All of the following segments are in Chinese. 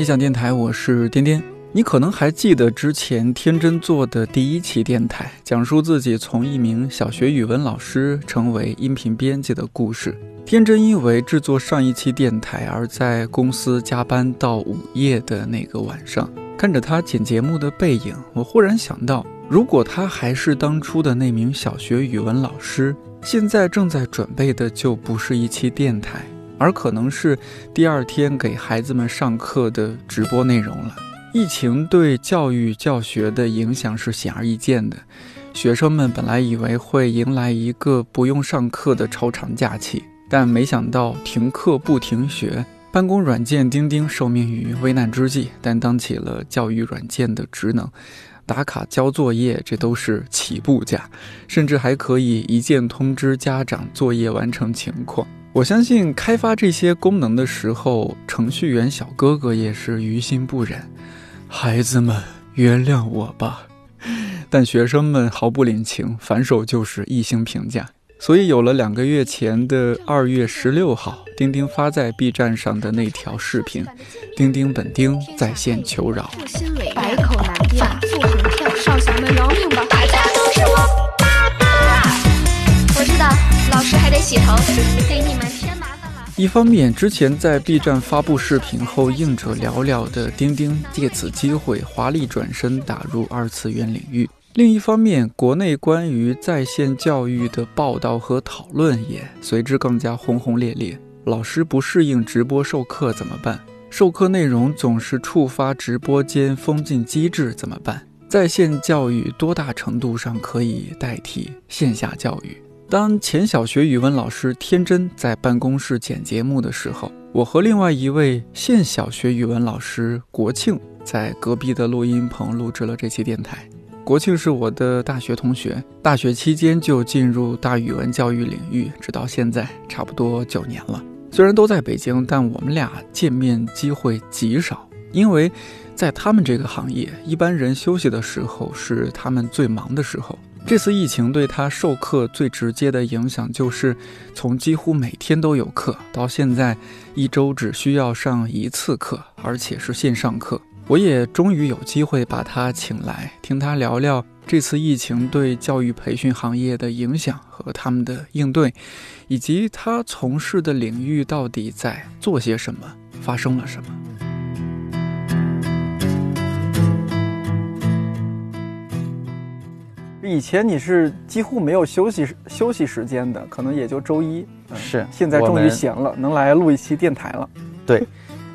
理想电台，我是颠颠。你可能还记得之前天真做的第一期电台，讲述自己从一名小学语文老师成为音频编辑的故事。天真因为制作上一期电台而在公司加班到午夜的那个晚上，看着他剪节目的背影，我忽然想到，如果他还是当初的那名小学语文老师，现在正在准备的就不是一期电台。而可能是第二天给孩子们上课的直播内容了。疫情对教育教学的影响是显而易见的，学生们本来以为会迎来一个不用上课的超长假期，但没想到停课不停学，办公软件钉钉受命于危难之际，担当起了教育软件的职能，打卡交作业，这都是起步价，甚至还可以一键通知家长作业完成情况。我相信开发这些功能的时候，程序员小哥哥也是于心不忍。孩子们，原谅我吧。但学生们毫不领情，反手就是一星评价。所以有了两个月前的二月十六号，钉钉发在 B 站上的那条视频：钉钉本钉在线求饶。百口难辩，反复横跳，少侠们饶命吧！大家都是我。老师还得洗头，给你们添麻烦了。一方面，之前在 B 站发布视频后应者寥寥的钉钉，借此机会华丽转身打入二次元领域；另一方面，国内关于在线教育的报道和讨论也随之更加轰轰烈烈。老师不适应直播授课怎么办？授课内容总是触发直播间封禁机制怎么办？在线教育多大程度上可以代替线下教育？当前小学语文老师天真在办公室剪节目的时候，我和另外一位现小学语文老师国庆在隔壁的录音棚录制了这期电台。国庆是我的大学同学，大学期间就进入大语文教育领域，直到现在差不多九年了。虽然都在北京，但我们俩见面机会极少，因为在他们这个行业，一般人休息的时候是他们最忙的时候。这次疫情对他授课最直接的影响，就是从几乎每天都有课，到现在一周只需要上一次课，而且是线上课。我也终于有机会把他请来，听他聊聊这次疫情对教育培训行业的影响和他们的应对，以及他从事的领域到底在做些什么，发生了什么。以前你是几乎没有休息休息时间的，可能也就周一。是，现在终于闲了，能来录一期电台了。对，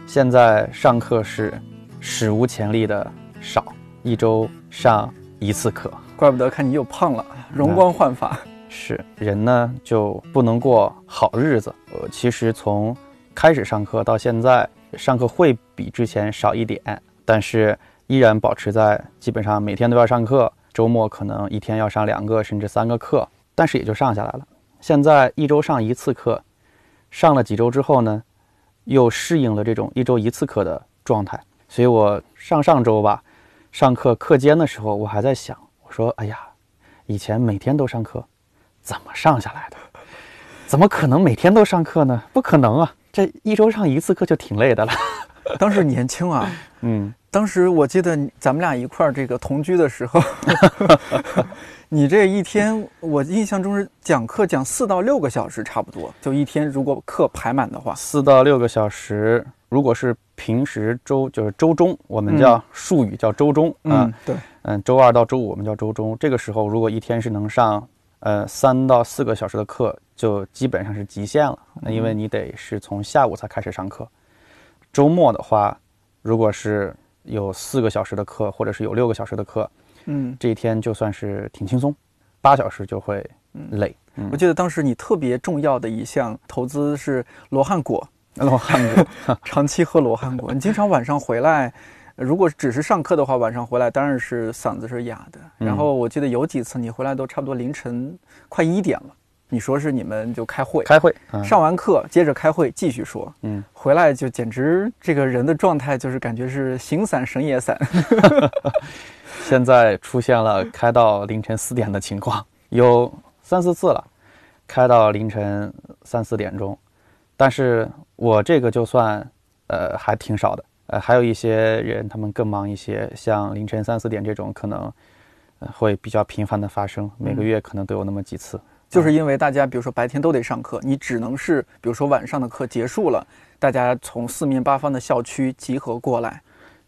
现在上课是史无前例的少，一周上一次课。怪不得看你又胖了，容光焕发。是，人呢就不能过好日子。呃，其实从开始上课到现在，上课会比之前少一点，但是依然保持在基本上每天都要上课。周末可能一天要上两个甚至三个课，但是也就上下来了。现在一周上一次课，上了几周之后呢，又适应了这种一周一次课的状态。所以我上上周吧，上课课间的时候，我还在想，我说：“哎呀，以前每天都上课，怎么上下来的？怎么可能每天都上课呢？不可能啊！这一周上一次课就挺累的了。当时年轻啊，嗯。”当时我记得咱们俩一块儿这个同居的时候，你这一天我印象中是讲课讲四到六个小时差不多，就一天如果课排满的话，四到六个小时。如果是平时周就是周中，我们叫术语叫周中啊，对，嗯，周二到周五我们叫周中。这个时候如果一天是能上呃三到四个小时的课，就基本上是极限了。那因为你得是从下午才开始上课，周末的话，如果是有四个小时的课，或者是有六个小时的课，嗯，这一天就算是挺轻松，八小时就会累。我记得当时你特别重要的一项投资是罗汉果，罗汉果，长期喝罗汉果。你经常晚上回来，如果只是上课的话，晚上回来当然是嗓子是哑的。然后我记得有几次你回来都差不多凌晨快一点了。你说是你们就开会，开会，上完课接着开会，继续说，嗯，回来就简直这个人的状态就是感觉是形散神也散。现在出现了开到凌晨四点的情况，有三四次了，开到凌晨三四点钟，但是我这个就算，呃，还挺少的，呃，还有一些人他们更忙一些，像凌晨三四点这种，可能呃会比较频繁的发生，每个嗯。月可能都有那么几次。就是因为大家比如说白天都得上课，你只能是比如说晚上的课结束了，大家从四面八方的校区集合过来，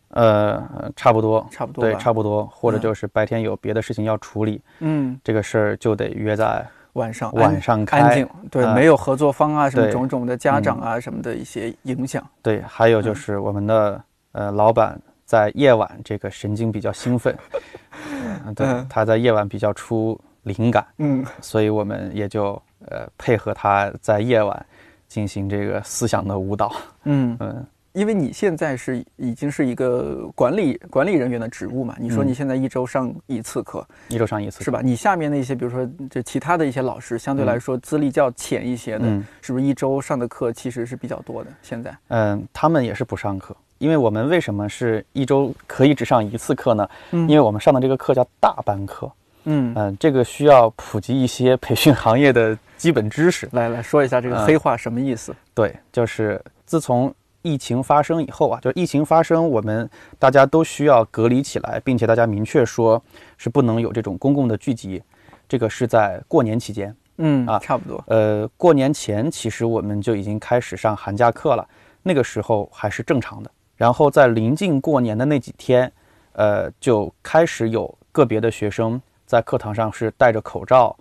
呃，呃差不多，差不多对差不多，或者嗯就是白天有别的事情要处理，嗯，这个事儿就得约在晚上晚上开。安静，对，啊没有合作方啊，什么种种的家长啊，什么的一些影响。对，还有就嗯是我们的呃老板在夜晚这个神经比较兴奋，嗯对嗯，他在夜晚比较出灵感，嗯。所以我们也就呃配合他在夜晚进行这个思想的舞蹈。嗯，嗯，因为你现在是已经是一个管理管理人员的职务嘛，你说嗯。你现在一周上一次课，一周上一次是吧？你下面的一些，比如说这其他的一些老师，相对来说资历较浅一些的，嗯。是不是一周上的课其实是比较多的？现在，嗯，他们也是不上课，因为我们为什么是一周可以只上一次课呢？嗯。因为我们上的这个课叫大班课，嗯，嗯，这个需要普及一些培训行业的基本知识。来来说一下这个嗯黑话什么意思？对，就是自从疫情发生以后啊，就疫情发生，我们大家都需要隔离起来，并且大家明确说是不能有这种公共的聚集，这个是在过年期间。嗯啊差不多。呃，过年前其实我们就已经开始上寒假课了，那个时候还是正常的。然后在临近过年的那几天，呃，就开始有个别的学生在课堂上是戴着口罩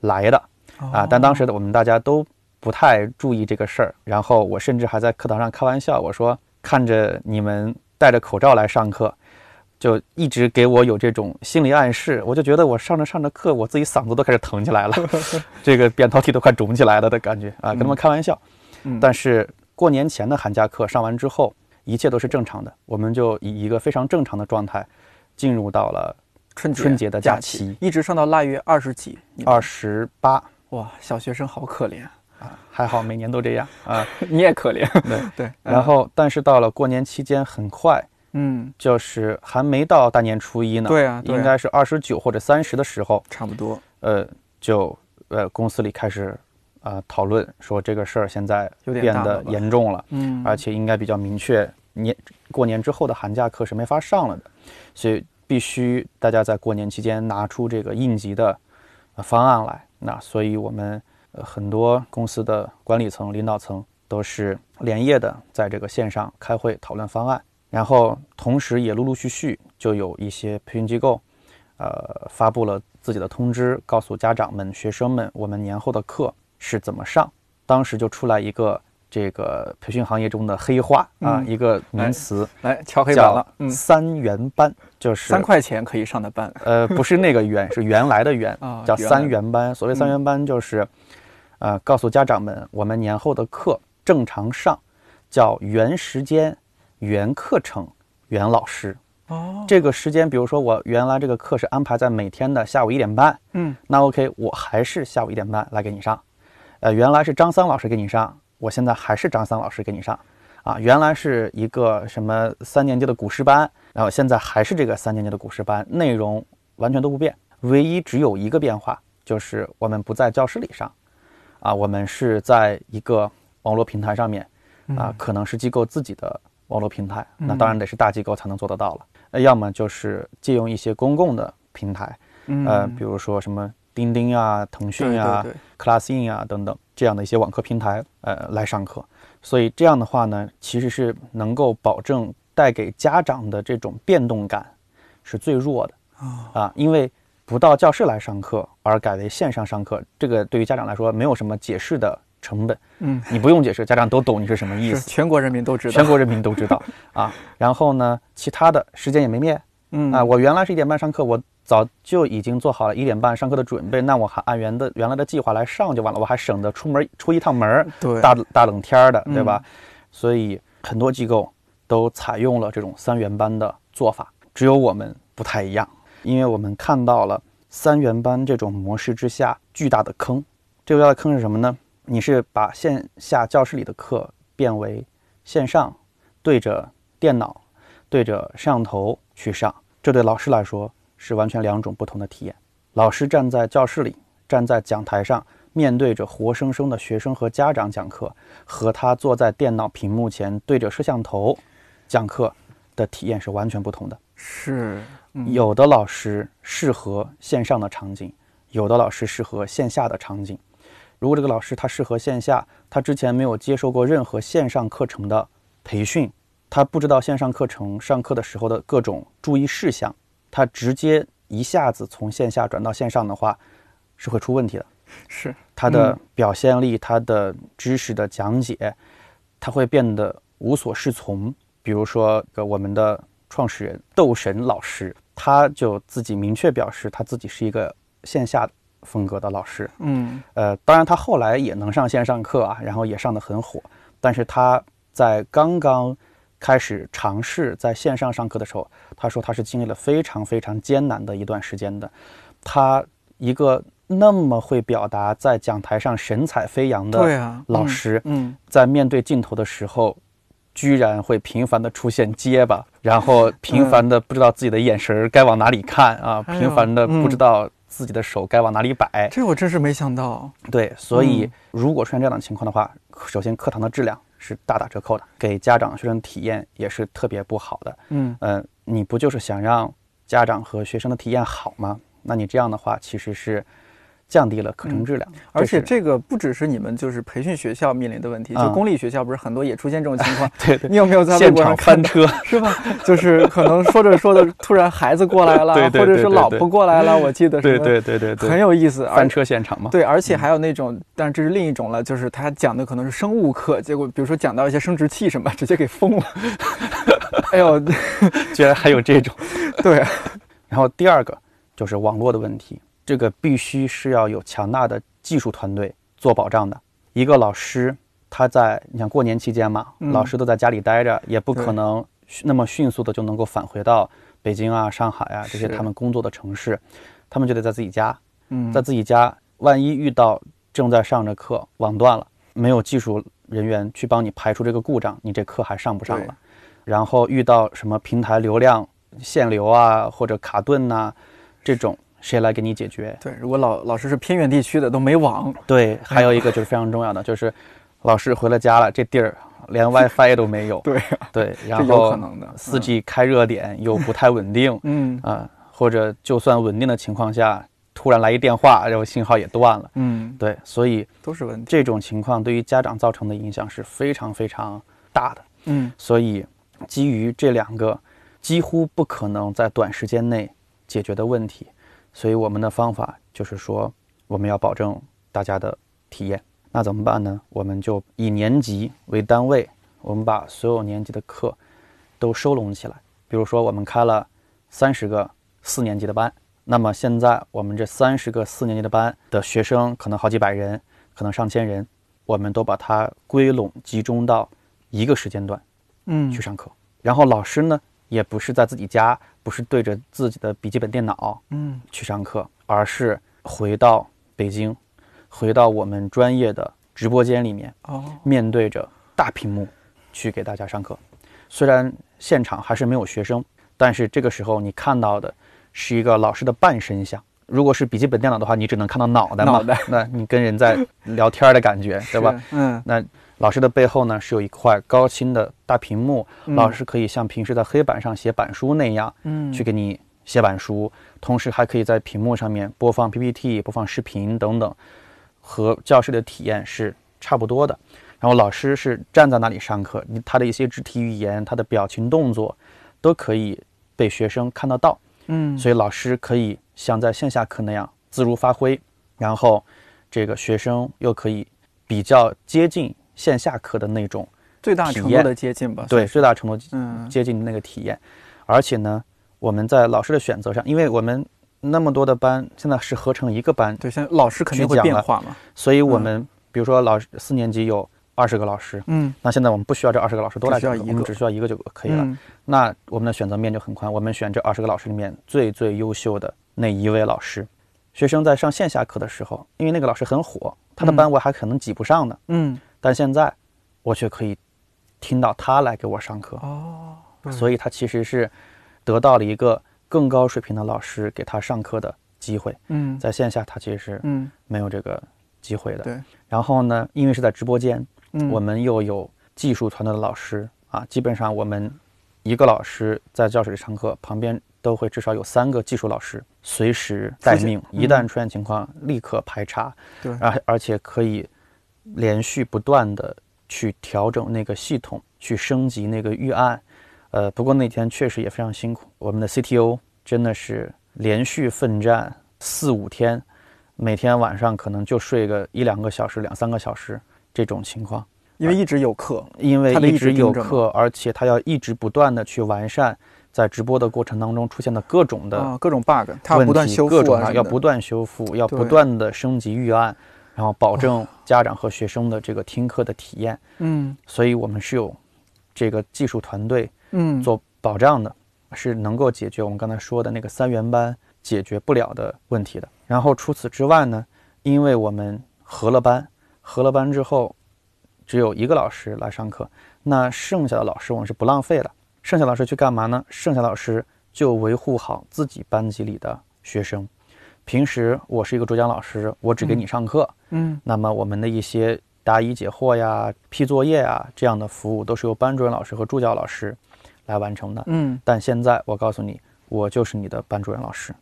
来的啊，但当时的我们大家都不太注意这个事儿。然后我甚至还在课堂上开玩笑，我说看着你们戴着口罩来上课。就一直给我有这种心理暗示，我就觉得我上着上着课，我自己嗓子都开始疼起来了，这个扁桃体都快肿起来了的感觉啊，跟他们开玩笑。嗯但是过年前的寒假课上完之后，一切都是正常的，我们就以一个非常正常的状态进入到了春节春节的假假期一直上到腊月二十几。二十八哇，小学生好可怜，啊，还好每年都这样啊。你也可怜。对，对，然后但是到了过年期间，很快嗯，就是还没到大年初一呢，对啊，应该是二十九或者三十的时候，差不多。呃，就呃公司里开始呃、讨论说这个事儿现在变得严重了，嗯，而且应该比较明确，年过年之后的寒假课是没法上了的，所以必须大家在过年期间拿出这个应急的方案来。那所以我们呃很多公司的管理层、领导层都是连夜的在这个线上开会讨论方案，然后同时也陆陆续续就有一些培训机构，呃发布了自己的通知，告诉家长们、学生们，我们年后的课是怎么上。当时就出来一个这个培训行业中的黑话啊，嗯一个名词来敲黑板了。嗯，三元班，就是三块钱可以上的班。呃，不是那个元，是原来的元 啊，叫三元班。所谓三元班，就是，呃，告诉家长们，我们年后的课正常上，叫原时间、原课程、原老师。哦，这个时间，比如说我原来这个课是安排在每天的下午一点半，嗯，那 OK，我还是下午一点半来给你上。呃，原来是张三老师给你上，我现在还是张三老师给你上。啊，原来是一个什么三年级的古诗班，然后现在还是这个三年级的古诗班，内容完全都不变，唯一只有一个变化，就是我们不在教室里上，啊，我们是在一个网络平台上面，啊，可能是机构自己的网络平台，那当然得是大机构才能做得到了，呃要么就是借用一些公共的平台，呃，比如说什么钉钉啊、腾讯对啊、Classin 啊等等这样的一些网课平台，呃，来上课。所以这样的话呢，其实是能够保证带给家长的这种变动感是最弱的啊，因为不到教室来上课，而改为线上上课，这个对于家长来说没有什么解释的成本，嗯，你不用解释，家长都懂你是什么意思，全国人民都知道。全国人民都知道啊。然后呢，其他的时间也没变，嗯啊，我原来是一点半上课，我早就已经做好了一点半上课的准备，那我还按原的原来的计划来上就完了，我还省得出门出一趟门儿，对大大冷天儿的，对嗯吧？所以很多机构都采用了这种三元班的做法，只有我们不太一样，因为我们看到了三元班这种模式之下巨大的坑。这个巨大的坑是什么呢？你是把线下教室里的课变为线上，对着电脑、对着摄像头去上，这对老师来说是完全两种不同的体验。老师站在教室里，站在讲台上，面对着活生生的学生和家长讲课，和他坐在电脑屏幕前对着摄像头讲课的体验是完全不同的。是，嗯有的老师适合线上的场景，有的老师适合线下的场景。如果这个老师他适合线下，他之前没有接受过任何线上课程的培训，他不知道线上课程上课的时候的各种注意事项，他直接一下子从线下转到线上的话，是会出问题的。是，他的嗯表现力、他的知识的讲解，他会变得无所适从。比如说，呃我们的创始人斗神老师，他就自己明确表示，他自己是一个线下风格的老师。嗯呃，当然他后来也能上线上课啊，然后也上得很火。但是他在刚刚开始尝试在线上上课的时候，他说他是经历了非常非常艰难的一段时间的。他一个那么会表达，在讲台上神采飞扬的对啊，嗯老师，嗯在面对镜头的时候，居然会频繁的出现结巴，然后频繁的不知道自己的眼神儿该往哪里看啊，频繁的不知嗯道自己的手该往哪里摆。这我真是没想到。对，所以嗯如果出现这样的情况的话，首先课堂的质量是大打折扣的，给家长、学生体验也是特别不好的。嗯呃、你不就是想让家长和学生的体验好吗？那你这样的话，其实是降低了课程质量。嗯而且这个不只是你们就是培训学校面临的问题，就嗯公立学校不是很多也出现这种情况。对对你有没有在微现博上场翻看？车，是吧？就是可能说着说着，突然孩子过来了，对对或者是老婆过来了，我记得对对对对对，很有意思，而翻车现场嘛。对，而且还有那种，但是这是另一种了，就是他讲的可能是生物课，结果比如说讲到一些生殖器什么，直接给封了。哎呦，居然还有这种。对，然后第二个就是网络的问题，这个必须是要有强大的技术团队做保障的。一个老师他在你想过年期间嘛，嗯。老师都在家里待着，也不可能那么迅速的就能够返回到北京啊、上海啊这些他们工作的城市，他们就得在自己家，嗯，在自己家，万一遇到正在上着课网断了，没有技术人员去帮你排除这个故障，你这课还上不上了？然后遇到什么平台流量限流啊，或者卡顿呐、这种谁来给你解决？对，如果老老师是偏远地区的，都没网，对，还有一个就是非常重要的，就是老师回了家了，这地儿连 WiFi 都没有。对，对，然后四 G 开热点又不太稳定 嗯啊、或者就算稳定的情况下，突然来一电话，然后信号也断了。嗯，对，所以都是问题。这种情况对于家长造成的影响是非常非常大的。嗯所以，基于这两个几乎不可能在短时间内解决的问题，所以我们的方法就是说，我们要保证大家的体验。那怎么办呢？我们就以年级为单位，我们把所有年级的课都收拢起来。比如说，我们开了三十个四年级的班，那么现在我们这三十个四年级的班的学生可能好几百人，可能上千人，我们都把它归拢集中到一个时间段嗯去上课。然后老师呢，也不是在自己家，不是对着自己的笔记本电脑嗯去上课，而是回到北京，回到我们专业的直播间里面，哦面对着大屏幕去给大家上课。虽然现场还是没有学生，但是这个时候你看到的是一个老师的半身像。如果是笔记本电脑的话，你只能看到脑袋嘛，脑袋那你跟人在聊天的感觉，对吧？嗯，那老师的背后呢是有一块高清的大屏幕，嗯。老师可以像平时在黑板上写板书那样嗯。去给你写板书，同时还可以在屏幕上面播放 PPT、播放视频等等，和教室的体验是差不多的。然后老师是站在那里上课，他的一些肢体语言、他的表情动作都可以被学生看得到，嗯，所以老师可以像在线下课那样自如发挥，然后这个学生又可以比较接近线下课的那种，最大程度的接近吧。对，最大程度嗯接近那个体验。而且呢，我们在老师的选择上，因为我们那么多的班现在是合成一个班，对，现在老师肯定会变化嘛。所以我们比如说老师四年级有二十个老师，嗯那现在我们不需要这二十个老师都来讲课，我们只需要一个就可以了。嗯那我们的选择面就很宽，我们选这二十个老师里面最最优秀的那一位老师。学生在上线下课的时候，因为那个老师很火，他的嗯班我还可能挤不上呢，嗯但现在我却可以听到他来给我上课，哦，所以他其实是得到了一个更高水平的老师给他上课的机会。嗯。在线下他其实是嗯。没有这个机会的。对，然后呢，因为是在直播间，嗯。我们又有技术团队的老师啊，基本上我们一个老师在教室里上课，旁边都会至少有三个技术老师随时待命，一旦出现情况立刻排查，对，而而且可以连续不断的去调整那个系统，去升级那个预案。呃，不过那天确实也非常辛苦，我们的 CTO 真的是连续奋战四五天，每天晚上可能就睡个一两个小时、两三个小时这种情况。因为一直有课，因为一直有课，而且他要一直不断的去完善在直播的过程当中出现的各种的啊，各种 bug，它不断修题各种复要不断修复，要不断的升级预案，然后保证家长和学生的这个听课的体验。嗯所以我们是有这个技术团队嗯，做保障的，是能够解决我们刚才说的那个三元班解决不了的问题的。然后除此之外呢，因为我们合了班，合了班之后只有一个老师来上课，那剩下的老师我们是不浪费的。剩下老师去干嘛呢？剩下老师就维护好自己班级里的学生。平时我是一个主讲老师，我只给你上课，嗯那么我们的一些答疑解惑呀、批作业呀这样的服务，都是由班主任老师和助教老师来完成的。嗯但现在我告诉你，我就是你的班主任老师。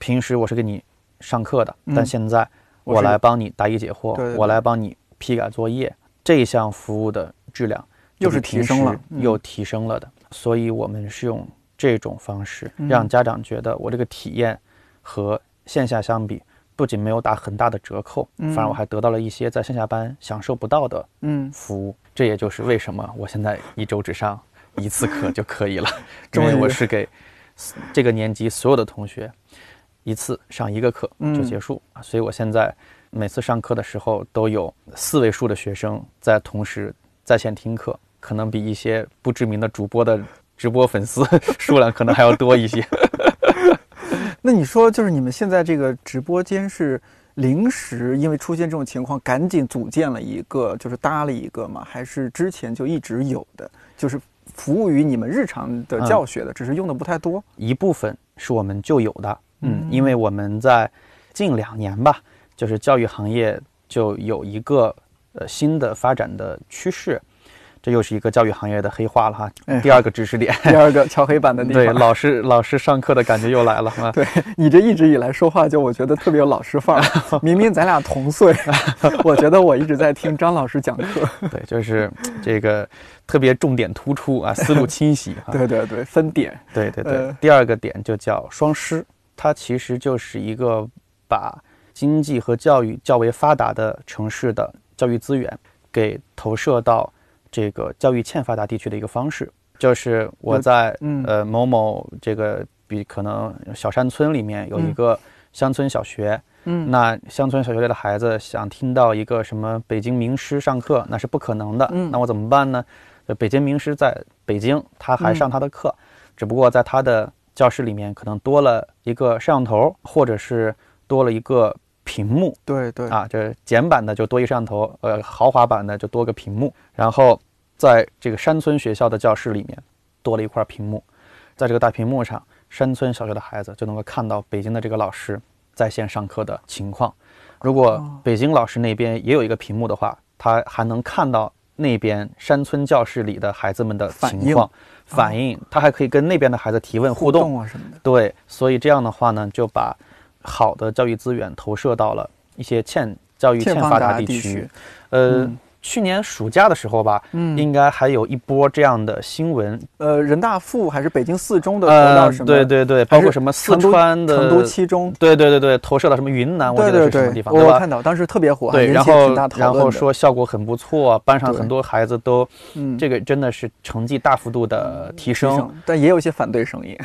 平时我是给你上课的，嗯但现在我来帮你答疑解惑，我来帮你批改作业，这项服务的质量又就是提升了又提升了的。所以我们是用这种方式嗯让家长觉得我这个体验和线下相比，不仅没有打很大的折扣，嗯反而我还得到了一些在线下班享受不到的嗯，服务。这也就是为什么我现在一周只上一次课就可以了，因终于为我是给这个年级所有的同学一次上一个课嗯就结束，所以我现在每次上课的时候都有四位数的学生在同时在线听课，可能比一些不知名的主播的直播粉丝 数量可能还要多一些。那你说就是你们现在这个直播间是临时因为出现这种情况，赶紧组建了一个，就是搭了一个吗？还是之前就一直有的，就是服务于你们日常的嗯教学的，只是用的不太多？一部分是我们就有的，嗯嗯，因为我们在近两年吧，就是教育行业就有一个呃新的发展的趋势，这又是一个教育行业的黑化了哈。哎第二个知识点，第二个敲黑板的地 对，老师老师上课的感觉又来了啊。对你这一直以来说话就我觉得特别有老师范儿，明明咱俩同岁，我觉得我一直在听张老师讲课。对，就是这个特别重点突出啊，思路清晰啊。对对对，分点。对对对，呃第二个点就叫双师，它其实就是一个把经济和教育较为发达的城市的教育资源给投射到这个教育欠发达地区的一个方式。就是我在嗯呃某某这个比可能小山村里面有一嗯个乡村小学，嗯那乡村小学里的孩子想听到一个什么北京名师上课，那是不可能的。嗯那我怎么办呢？北京名师在北京，他还上他的课，只不过在他的教室里面可能多了一个摄像头，或者是多了一个屏幕对对，啊，就是简版的就多一个摄像头，呃，豪华版的就多个屏幕。然后在这个山村学校的教室里面多了一块屏幕，在这个大屏幕上，山村小学的孩子就能够看到北京的这个老师在线上课的情况。如果哦北京老师那边也有一个屏幕的话，他还能看到那边山村教室里的孩子们的反应情况、反应，他还可以跟那边的孩子提问互动。啊什么的。对，所以这样的话呢，就把好的教育资源投射到了一些欠教育欠发达达地区。呃，嗯去年暑假的时候吧，嗯应该还有一波这样的新闻。呃，人大附还是北京四中的投呃到什，么？对对对，包括什么四川的成都七中。对对对对，投射到什么云南，我记得是什么地，方？我看到当时特别火，对，然后然后说效果很不错，班上很多孩子都嗯这个真的是成绩大幅度的提提升。但也有一些反对声音，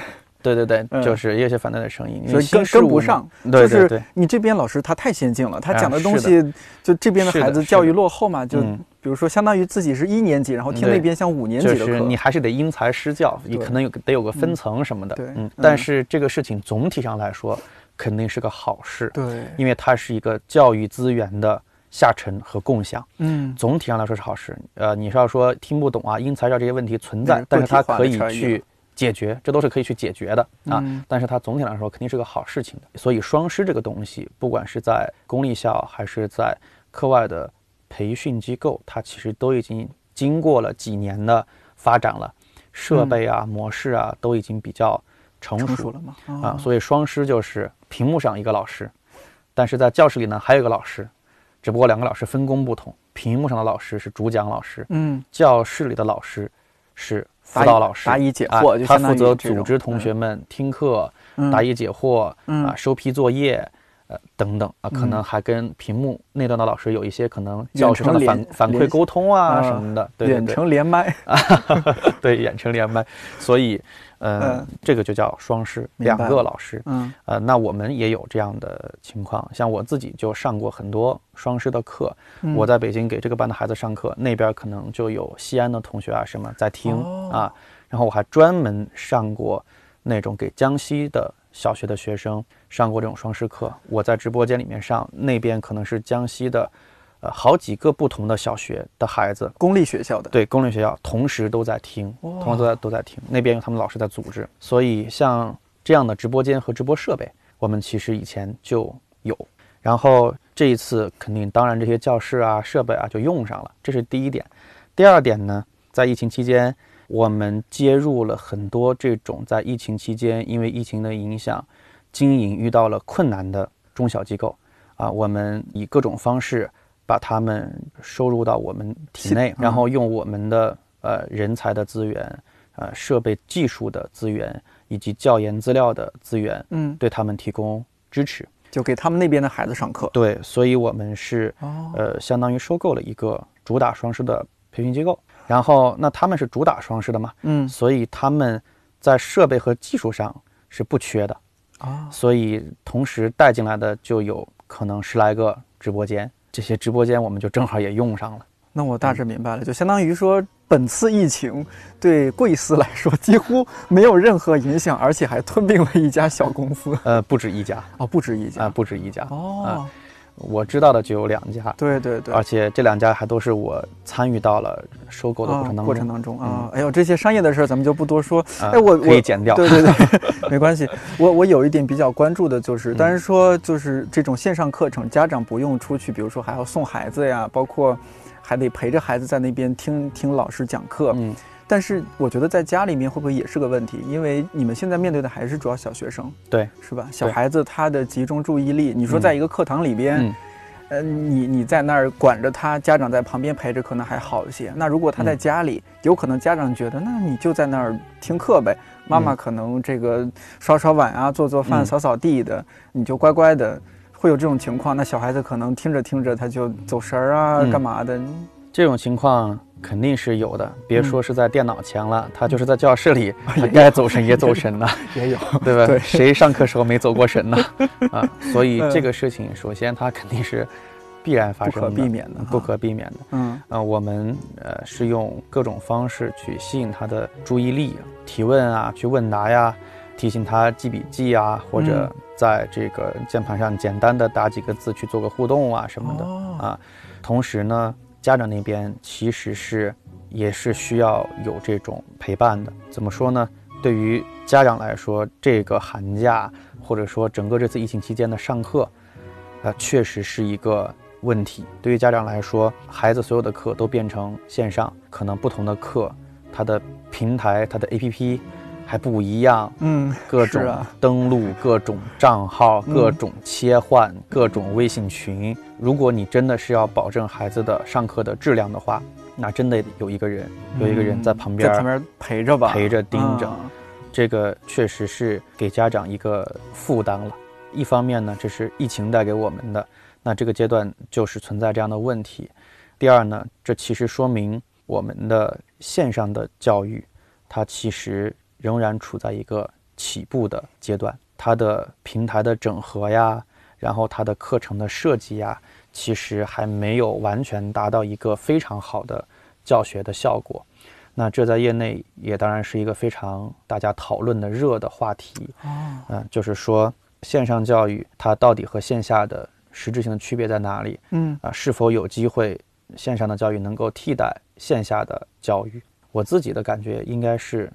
对对对，嗯。就是也有些反对的声音，所以跟跟不上。就是你这边老师他太先进了，他啊讲的东西就这边的孩子教育落后嘛，就嗯。比如说相当于自己是一年级，然后听那边像五年级的课就是你。还是得因材施教，你可能有得有个分层什么的，对嗯。嗯，但是这个事情总体上来说肯定是个好事，对，因为它是一个教育资源的下沉和共享，嗯，总体上来说是好事。呃，你是要说听不懂啊，因材料这些问题存在，但是它个体化的可以去解决，这都是可以去解决的啊。嗯但是它总体来说肯定是个好事情的。所以双师这个东西，不管是在公立校还是在课外的培训机构，它其实都已经经过了几年的发展了，设备啊、模式啊都已经比较成熟成熟了吗？啊，所以双师就是屏幕上一个老师，但是在教室里呢还有一个老师，只不过两个老师分工不同，屏幕上的老师是主讲老师，嗯，教室里的老师是辅导老师，答疑解啊惑他负责组织同学们听课、嗯答疑解惑、嗯啊、收批作业，呃等等啊，可能还跟屏幕那端的老师有一些可能教学上的反反馈沟通啊啊什么的，对对远，程连麦。啊，对远程连麦，所以呃、嗯这个就叫双师，两个老师。嗯呃，那我们也有这样的情况，像我自己就上过很多双师的课。嗯我在北京给这个班的孩子上课，那边可能就有西安的同学啊什么在听、哦啊。然后我还专门上过那种给江西的小学的学生上过这种双师课。我在直播间里面上，那边可能是江西的，呃，好几个不同的小学的孩子，公立学校的，对公立学校同时都在听，哇同时都在都在听，那边有他们老师在组织，所以像这样的直播间和直播设备，我们其实以前就有。然后这一次肯定，当然这些教室啊、设备啊就用上了，这是第一点。第二点呢，在疫情期间，我们接入了很多这种在疫情期间因为疫情的影响，经营遇到了困难的中小机构啊，我们以各种方式把他们收入到我们体内，然后用我们的呃人才的资源、呃设备技术的资源以及教研资料的资源，嗯，对他们提供支持。就给他们那边的孩子上课。对，所以我们是哦，呃相当于收购了一个主打双师的培训机构，然后那他们是主打双师的嘛，嗯。所以他们在设备和技术上是不缺的，啊，所以同时带进来的就有可能十来个直播间，这些直播间我们就正好也用上了。那我大致明白了，就相当于说，本次疫情对贵司来说几乎没有任何影响，而且还吞并了一家小公司呃，不止一家哦，不止一家啊、家不止一家。哦，我知道的就有两家，对对对，而且这两家还都是我参与到了收购的过程当中。啊过程当中啊，哎呦，这些商业的事儿咱们就不多说。啊哎，我可以我剪掉。对对对，没关系。我我有一点比较关注的就是，嗯但是说就是这种线上课程，家长不用出去，比如说还要送孩子呀，包括还得陪着孩子在那边听听老师讲课。嗯，但是我觉得在家里面会不会也是个问题？因为你们现在面对的还是主要小学生，对，是吧？小孩子他的集中注意力，你说在一个课堂里边。嗯呃，你你在那儿管着他，家长在旁边陪着，可能还好一些。那如果他在嗯家里，有可能家长觉得，那你就在那儿听课呗。妈妈嗯可能这个刷刷碗啊，做做饭、嗯扫扫地的，你就乖乖的。会有这种情况，那小孩子可能听着听着他就走神儿啊，嗯干嘛的？这种情况肯定是有的，别嗯。说是在电脑前了，他就是在教室里，他该走神也走神呢，也有，对吧？对。谁上课时候没走过神呢？啊，所以嗯。这个事情，首先它肯定是必然发生的，可避免的不可避免的。嗯。呃，我们呃是用各种方式去吸引他的注意力，提问啊，去问答呀，提醒他记笔记啊，或者嗯。在这个键盘上简单的打几个字去做个互动啊什么的、哦。啊。同时呢，家长那边其实是也是需要有这种陪伴的。怎么说呢？对于家长来说，这个寒假或者说整个这次疫情期间的上课，呃，确实是一个问题。对于家长来说，孩子所有的课都变成线上，可能不同的课，它的平台、它的 APP 还不一样，嗯，各种登录、各种账号、嗯各种切换、各种微信群。如果你真的是要保证孩子的上课的质量的话，那真的有一个人，有一个人在旁边嗯在旁边陪着吧，陪着盯着啊这个确实是给家长一个负担了。一方面呢，这是疫情带给我们的，那这个阶段就是存在这样的问题。第二呢，这其实说明我们的线上的教育，它其实仍然处在一个起步的阶段，它的平台的整合呀，然后它的课程的设计呀，其实还没有完全达到一个非常好的教学的效果。那这在业内也当然是一个非常大家讨论的热的话题，哦，嗯、就是说线上教育它到底和线下的实质性的区别在哪里嗯啊？是否有机会线上的教育能够替代线下的教育？我自己的感觉应该是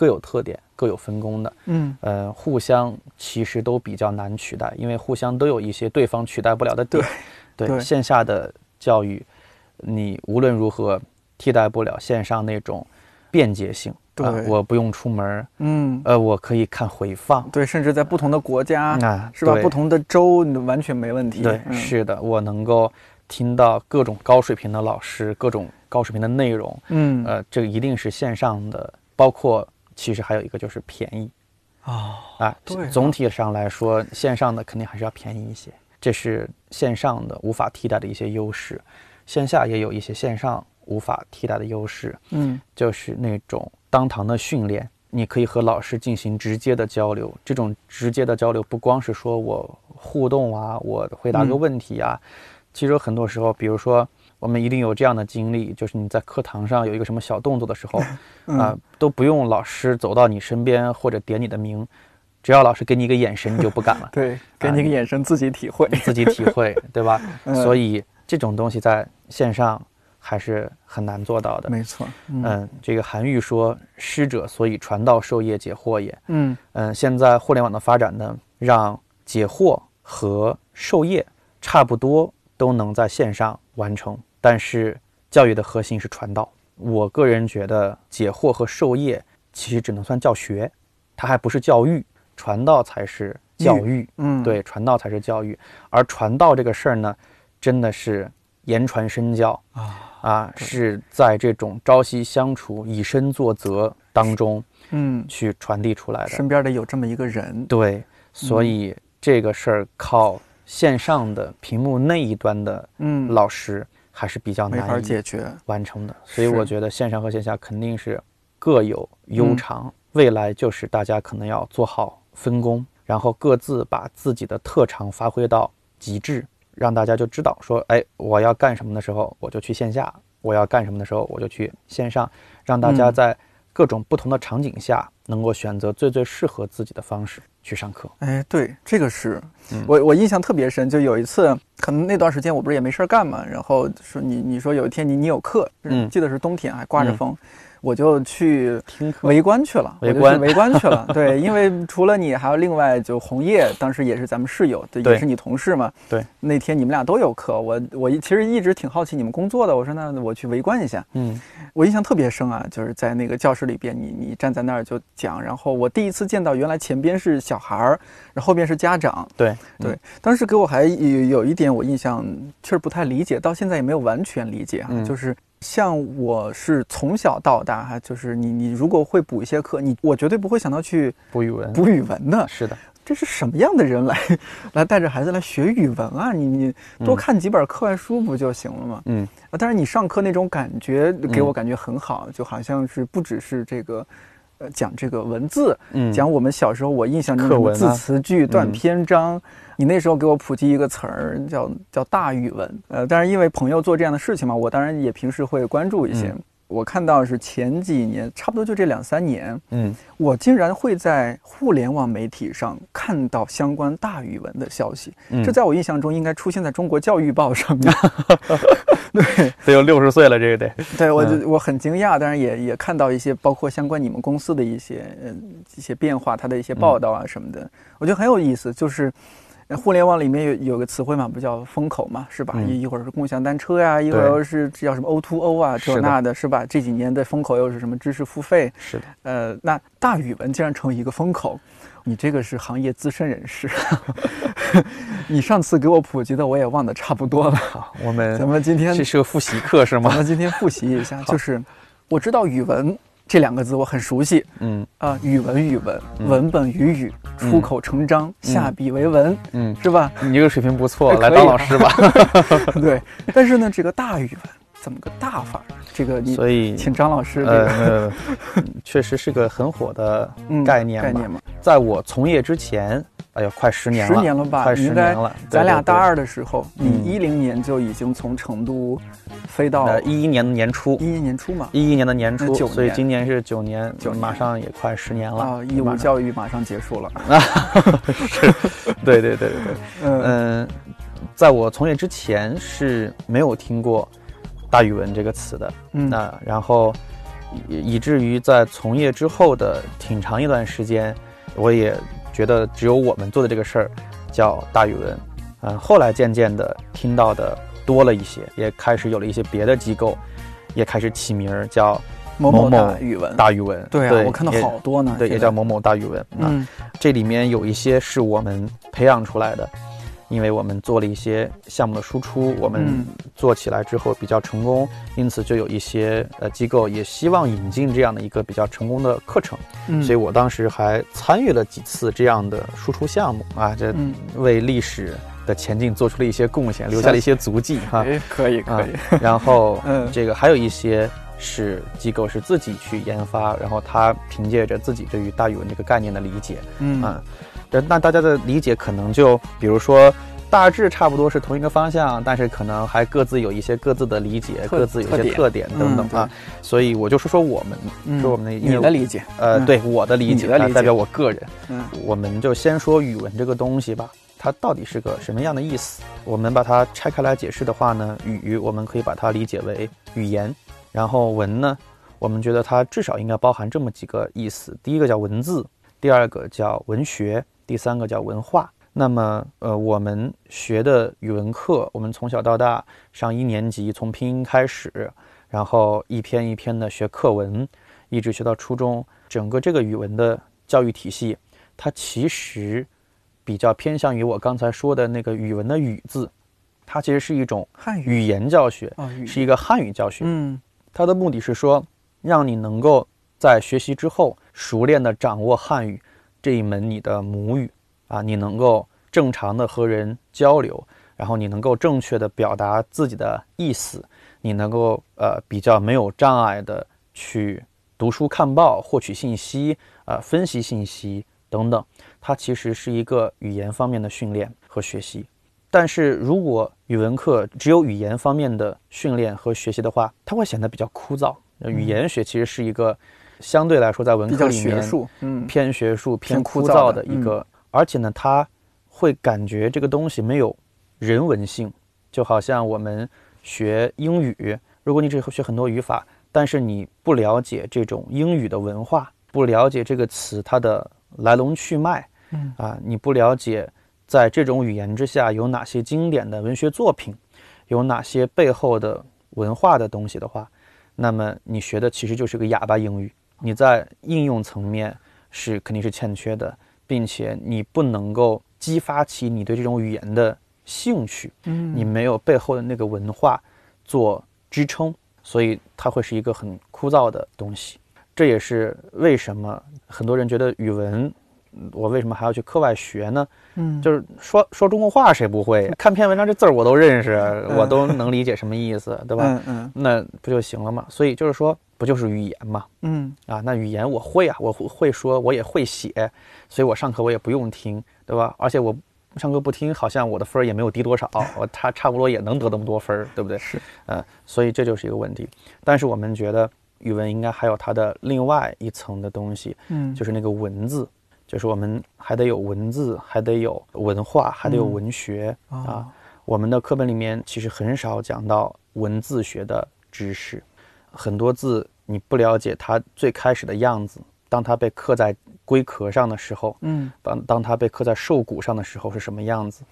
各有特点、各有分工的，嗯，呃，互相其实都比较难取代，因为互相都有一些对方取代不了的点。对对线下的教育，你无论如何替代不了线上那种，便捷性。对，我不用出门，嗯，呃，我可以看回放，对，甚至在不同的国家啊，是吧？不同的州完全没问题。对，是的，我能够听到各种高水平的老师，各种高水平的内容，嗯，呃，这个一定是线上的，包括其实还有一个就是便宜，啊啊，对，总体上来说，线上的肯定还是要便宜一些，这是线上的无法替代的一些优势，线下也有一些线上无法替代的优势，嗯，就是那种。当堂的训练，你可以和老师进行直接的交流。这种直接的交流不光是说我互动啊，我回答个问题啊，其实很多时候，比如说我们一定有这样的经历，就是你在课堂上有一个什么小动作的时候，啊，都不用老师走到你身边或者点你的名，只要老师给你一个眼神，你就不敢了。对，给你一个眼神，自己体会，自己体会，对吧？所以这种东西在线上。还是很难做到的，没错。嗯，这个韩愈说：“师者，所以传道授业解惑也。”嗯嗯，现在互联网的发展呢，让解惑和授业差不多都能在线上完成，但是教育的核心是传道。我个人觉得，解惑和授业其实只能算教学，它还不是教育，传道才是教育。嗯，对，传道才是教育，而传道这个事儿呢，真的是言传身教啊。啊，是在这种朝夕相处、以身作则当中，嗯，去传递出来的。身边得有这么一个人，对，所以这个事儿靠线上的屏幕那一端的嗯老师还是比较难解决完成的。所以我觉得线上和线下肯定是各有优长，未来就是大家可能要做好分工，然后各自把自己的特长发挥到极致。让大家就知道说，哎，我要干什么的时候，我就去线下；我要干什么的时候，我就去线上。让大家在各种不同的场景下，能够选择最最适合自己的方式去上课。哎，对，这个是我我印象特别深。就有一次，可能那段时间我不是也没事儿干嘛，然后说你你说有一天你你有课，嗯，记得是冬天，还刮着风。我就去围观去了，围观围观去了。对，因为除了你，还有另外就红叶，当时也是咱们室友，对，也是你同事嘛。对，那天你们俩都有课，我我其实一直挺好奇你们工作的。我说那我去围观一下。嗯，我印象特别深啊，就是在那个教室里边，你你站在那儿就讲，然后我第一次见到原来前边是小孩儿，然后后边是家长。对对，当时给我还有有一点我印象确实不太理解，到现在也没有完全理解啊，就是。像我是从小到大哈，就是你你如果会补一些课，你我绝对不会想到去补语文补语文的。是的，这是什么样的人来 来带着孩子来学语文啊？你你多看几本课外书不就行了吗？嗯啊，但是你上课那种感觉给我感觉很好，就好像是不只是这个。呃，讲这个文字，嗯，讲我们小时候我印象中的字词句段篇章，你那时候给我普及一个词儿叫叫大语文，呃，但是因为朋友做这样的事情嘛，我当然也平时会关注一些。我看到是前几年，差不多就这两三年，嗯，我竟然会在互联网媒体上看到相关大语文的消息，这在我印象中应该出现在中国教育报上面。对，得有六十岁了，这个得。对我就我很惊讶，当然也也看到一些包括相关你们公司的一些嗯一些变化，它的一些报道啊什么的，我觉得很有意思，就是。互联网里面有有个词汇嘛，不叫风口嘛，是吧？一一会儿是共享单车呀，一会儿又是叫什么 O to O 啊，这那的，是吧？这几年的风口又是什么知识付费？是的。呃，那大语文竟然成为一个风口，你这个是行业资深人士，你上次给我普及的我也忘得差不多了。我们咱们今天这是个复习课是吗？咱们今天复习一下，就是我知道语文。这两个字我很熟悉，嗯啊，语文语文，文本语语，出口成章，下笔为文，嗯，是吧？你这个水平不错，来当老师吧。对，但是呢，这个大语文怎么个大法？这个你所以请张老师。呃，确实是个很火的概念概念嘛。在我从业之前。哎呦，快十年了，十年了吧？快十年了。咱俩大二的时候，你一零年就已经从成都飞到一一年的年初，一一年初嘛，一一年的年初，所以今年是九年，就马上也快十年了啊！义务教育马上结束了啊！是，对对对对对，嗯，在我从业之前是没有听过大语文这个词的，嗯，那然后以以至于在从业之后的挺长一段时间，我也。觉得只有我们做的这个事儿叫大语文，嗯，后来渐渐的听到的多了一些，也开始有了一些别的机构，也开始起名儿叫某某大语文，大语文。对啊，我看到好多呢。对，也叫某某大语文。啊，嗯这里面有一些是我们培养出来的，因为我们做了一些项目的输出，我们嗯。做起来之后比较成功，因此就有一些呃机构也希望引进这样的一个比较成功的课程，嗯，所以我当时还参与了几次这样的输出项目啊，这嗯，为历史的前进做出了一些贡献，留下了一些足迹哈。哎，可以可以，然后，嗯。这个还有一些是机构是自己去研发，然后他凭借着自己对于大语文这个概念的理解，嗯。啊，这那大家的理解可能就比如说。大致差不多是同一个方向，但是可能还各自有一些各自的理解，各自有一些特点等等嗯啊。所以我就说说我们，嗯说我们的，你的理解，呃，嗯对我的理解，代表我个人。嗯我们就先说语文这个东西吧，它到底是个什么样的意思？我们把它拆开来解释的话呢，语我们可以把它理解为语言，然后文呢，我们觉得它至少应该包含这么几个意思：第一个叫文字，第二个叫文学，第三个叫文化。那么，呃，我们学的语文课，我们从小到大上一年级，从拼音开始，然后一篇一篇的学课文，一直学到初中，整个这个语文的教育体系，它其实比较偏向于我刚才说的那个语文的“语”字，它其实是一种汉语语言教学，哦，是一个汉语教学。嗯它的目的是说，让你能够在学习之后熟练的掌握汉语这一门你的母语啊，你能够正常的和人交流，然后你能够正确的表达自己的意思，你能够呃比较没有障碍的去读书看报、获取信息、呃分析信息等等。它其实是一个语言方面的训练和学习。但是如果语文课只有语言方面的训练和学习的话，它会显得比较枯燥。呃语言学其实是一个相对来说在文科里面术，嗯偏学术、偏枯枯燥燥的的一个，而且呢，它会感觉这个东西没有人文性，就好像我们学英语，如果你只学很多语法，但是你不了解这种英语的文化，不了解这个词它的来龙去脉，嗯啊，你不了解在这种语言之下有哪些经典的文学作品，有哪些背后的文化的东西的话，那么你学的其实就是个哑巴英语。你在应用层面是肯定是欠缺的，并且你不能够激发起你对这种语言的兴趣，嗯你没有背后的那个文化做支撑，所以它会是一个很枯燥的东西。这也是为什么很多人觉得语文，嗯我为什么还要去课外学呢？嗯就是说说中国话谁不会？看篇文章这字儿我都认识，我都能理解什么意思，对吧？嗯嗯那不就行了嘛？所以就是说，不就是语言嘛？嗯啊，那语言我会啊，我会会说，我也会写，所以我上课我也不用听，对吧？而且我上课不听，好像我的分儿也没有低多少，我差差不多也能得那么多分儿，对不对？是，呃，所以这就是一个问题。但是我们觉得语文应该还有它的另外一层的东西，嗯就是那个文字，就是我们还得有文字，还得有文化，还得有嗯文学、啊。啊我们的课本里面其实很少讲到文字学的知识，很多字你不了解它最开始的样子，当它被刻在龟壳上的时候，嗯。当当它被刻在兽骨上的时候是什么样子，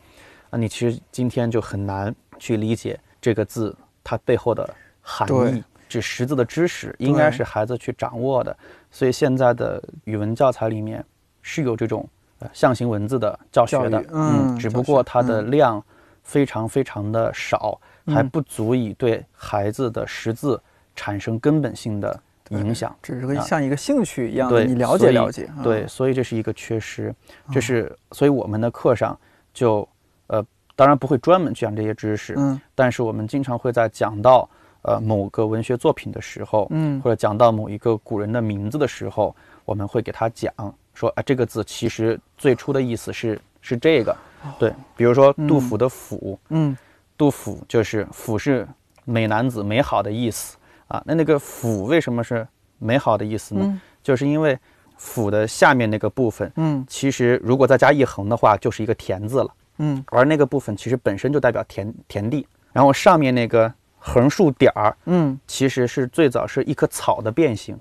啊，你其实今天就很难去理解这个字它背后的含义。这识字的知识应该是孩子去掌握的，所以现在的语文教材里面是有这种呃象形文字的教学的，嗯只不过它的嗯。量非常非常的少，还嗯不足以对孩子的识字产生根本性的影响。只是个啊。像一个兴趣一样你了解了解，啊。对，所以这是一个缺失，这是所以我们的课上就呃，当然不会专门去讲这些知识，嗯。但是我们经常会在讲到呃某个文学作品的时候，嗯。或者讲到某一个古人的名字的时候，我们会给他讲说，啊，这个字其实最初的意思是是这个，对，比如说杜甫的甫，嗯。杜甫就是甫是美男子美好的意思。啊，那那个甫为什么是美好的意思呢？嗯？就是因为甫的下面那个部分，嗯。其实如果再加一横的话，就是一个田字了。嗯。而那个部分其实本身就代表田田地，然后上面那个横竖点儿，嗯。其实是最早是一棵草的变形，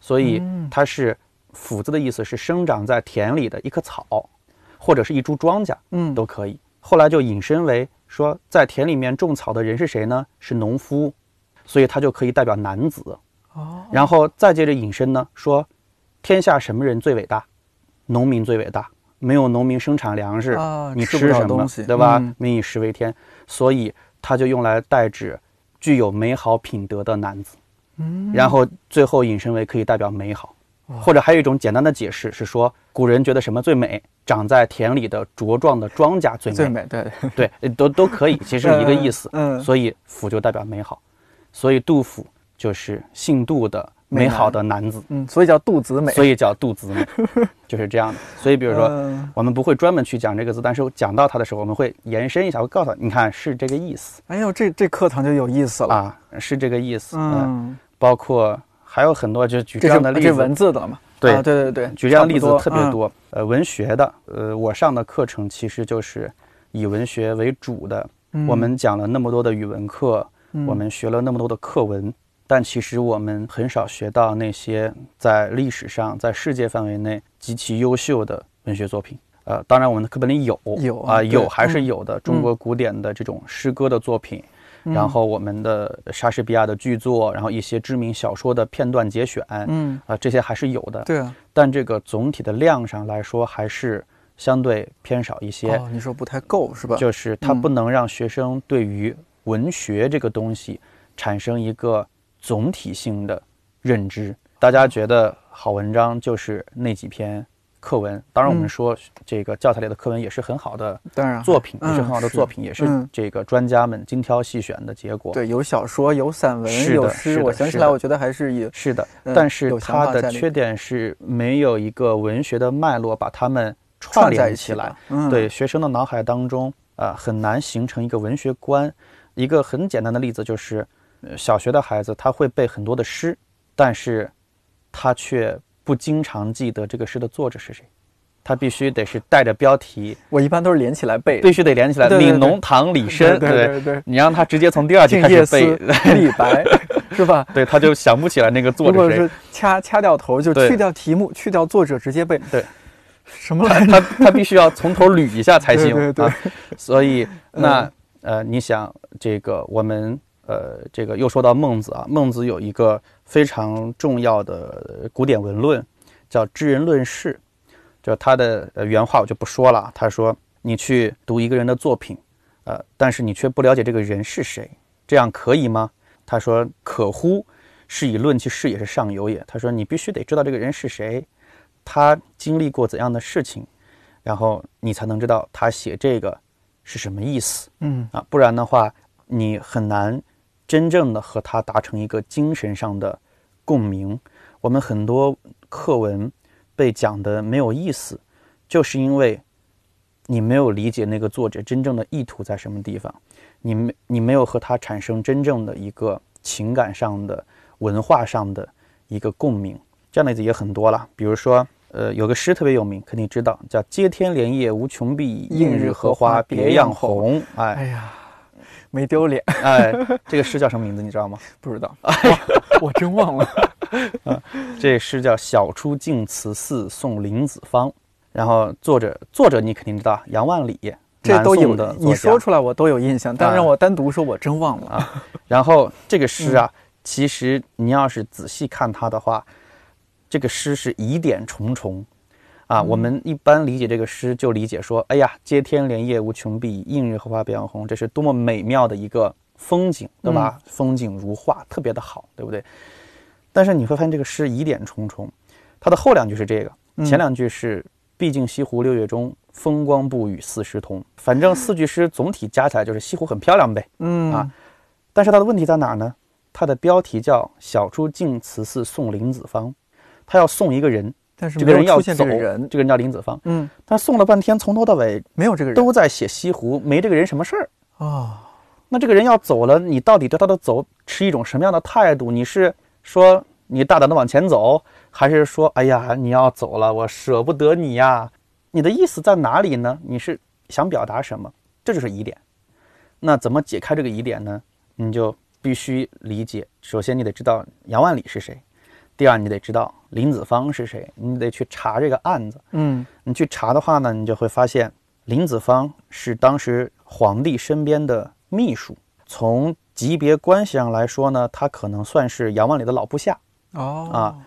所以嗯。它是斧子的意思是生长在田里的一棵草，或者是一株庄稼嗯都可以。后来就引申为说，在田里面种草的人是谁呢？是农夫，所以他就可以代表男子。哦然后再接着引申呢，说天下什么人最伟大？农民最伟大，没有农民生产粮食，啊，你吃什么东西，对吧？嗯民以食为天，所以他就用来代指具有美好品德的男子。嗯，然后最后引申为可以代表美好，或者还有一种简单的解释是说，古人觉得什么最美？长在田里的茁壮的庄稼最美。最美，对，对，呃都都可以，其实一个意思。嗯，所以甫就代表美好，所以杜甫就是姓杜的美好的男子，嗯，所以叫杜子美。所以叫杜子美，就是这样的。所以比如说。嗯我们不会专门去讲这个字，但是讲到它的时候，我们会延伸一下，会告诉你，你看是这个意思哎呦，这这课堂就有意思了。啊，是这个意思。嗯，嗯，包括还有很多，就举这这样的例子，文字的嘛？对啊对对对，举这样的例子特别。嗯多。呃，文学的，呃，我上的课程其实就是以文学为主的。嗯我们讲了那么多的语文课，嗯我们学了那么多的课文，但其实我们很少学到那些在历史上、在世界范围内极其优秀的文学作品。呃，当然我们的课本里有有啊、有还是嗯有的。中国古典的这种诗歌的作品，嗯然后我们的莎士比亚的剧作，然后一些知名小说的片段节选，嗯啊、嗯，这些还是有的。对啊。但这个总体的量上来说，还是相对偏少一些。哦，你说不太够是吧？就是它嗯不能让学生对于文学这个东西产生一个总体性的认知。大家觉得好文章就是那几篇课文，当然我们嗯说这个教材里的课文也是很好的当然作品，嗯也是很好的作品，也是嗯这个专家们精挑细选的结果。对，有小说，有散文，是的有诗。我想起来，我觉得还是有是的，嗯但是它的缺点是没有一个文学的脉络把它们串联起来对学生的脑海当中，啊，很难形成一个文学观。一个很简单的例子就是，呃小学的孩子他会背很多的诗，但是他却不经常记得这个诗的作者是谁。他必须得是带着标题，我一般都是连起来背。必须得连起来。悯农唐李绅，对对对对，你让他直接从第二句开始背，李白，是吧？对，他就想不起来那个作如果者是谁。是掐掐掉头，就对去掉题目，去掉作者，直接背。对，什么来着？他他必须要从头捋一下才行。对对所以嗯那呃，你想这个我们呃这个又说到孟子啊，孟子有一个非常重要的古典文论，叫《知人论事》，就他的呃原话我就不说了。他说：“你去读一个人的作品，呃，但是你却不了解这个人是谁，这样可以吗？”他说：“可乎？是以论其事也是上游也。”他说：“你必须得知道这个人是谁，他经历过怎样的事情，然后你才能知道他写这个是什么意思嗯啊，不然的话，你很难真正的和他达成一个精神上的共鸣。我们很多课文被讲的没有意思，就是因为你没有理解那个作者真正的意图在什么地方，你没你没有和他产生真正的一个情感上的、文化上的一个共鸣。这样的例子也很多了，比如说，呃，有个诗特别有名，肯定知道，叫“接天莲叶无穷碧，映日荷花别样红”。哎哎呀，没丢脸，哎，这个诗叫什么名字？你知道吗？不知道，我真忘了。这诗叫《晓出净慈寺送林子方》，然后作者作者你肯定知道，杨万里，这都有的，你说出来我都有印象，但啊让我单独说，我真忘了。啊。然后这个诗啊，其实你要是仔细看它的话，这个诗是疑点重重啊。我们一般理解这个诗，就理解说，哎呀，接天莲叶无穷碧，映日荷花别样红，这是多么美妙的一个风景，对吧？风景如画，特别的好，对不对？但是你会发现这个诗疑点重重，它的后两句是这个，嗯前两句是“毕竟西湖六月中，风光不与四时同”。反正四句诗总体加起来就是西湖很漂亮呗。嗯啊但是它的问题在哪儿呢？它的标题叫“晓出净慈寺送林子方”，他要送一个人，但是这个人要走，这个人，这个人叫林子方。嗯，他送了半天，从头到尾没有这个人都在写西湖，没这个人什么事儿。哦，那这个人要走了，你到底对他的走持一种什么样的态度？你是说你大胆的往前走，还是说哎呀你要走了，我舍不得你呀？你的意思在哪里呢？你是想表达什么？这就是疑点。那怎么解开这个疑点呢？你就必须理解，首先你得知道杨万里是谁，第二你得知道林子方是谁，你得去查这个案子。嗯你去查的话呢，你就会发现林子方是当时皇帝身边的秘书，从级别关系上来说呢，他可能算是杨万里的老部下。哦啊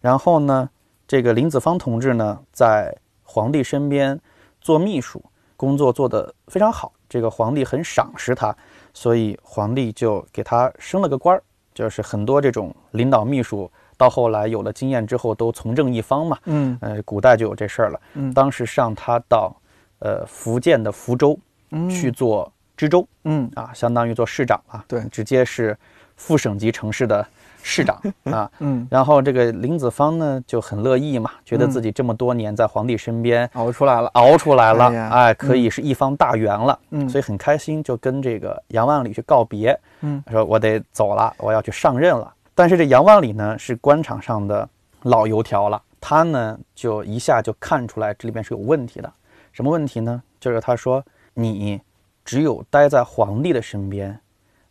然后呢，这个林子方同志呢，在皇帝身边做秘书，工作做得非常好，这个皇帝很赏识他，所以皇帝就给他升了个官儿。就是很多这种领导秘书，到后来有了经验之后，都从政一方嘛。嗯呃，古代就有这事儿了。嗯当时上他到，呃，福建的福州嗯去做知州嗯啊，相当于做市长啊。对直接是副省级城市的市长 啊。嗯然后这个林子方呢就很乐意嘛，觉得自己这么多年在皇帝身边熬出来了。熬出来了，哎哎，可以是一方大员了，嗯所以很开心，就跟这个杨万里去告别，嗯说我得走了，我要去上任了。但是这杨万里呢是官场上的老油条了，他呢就一下就看出来这里面是有问题的。什么问题呢？就是他说你只有待在皇帝的身边，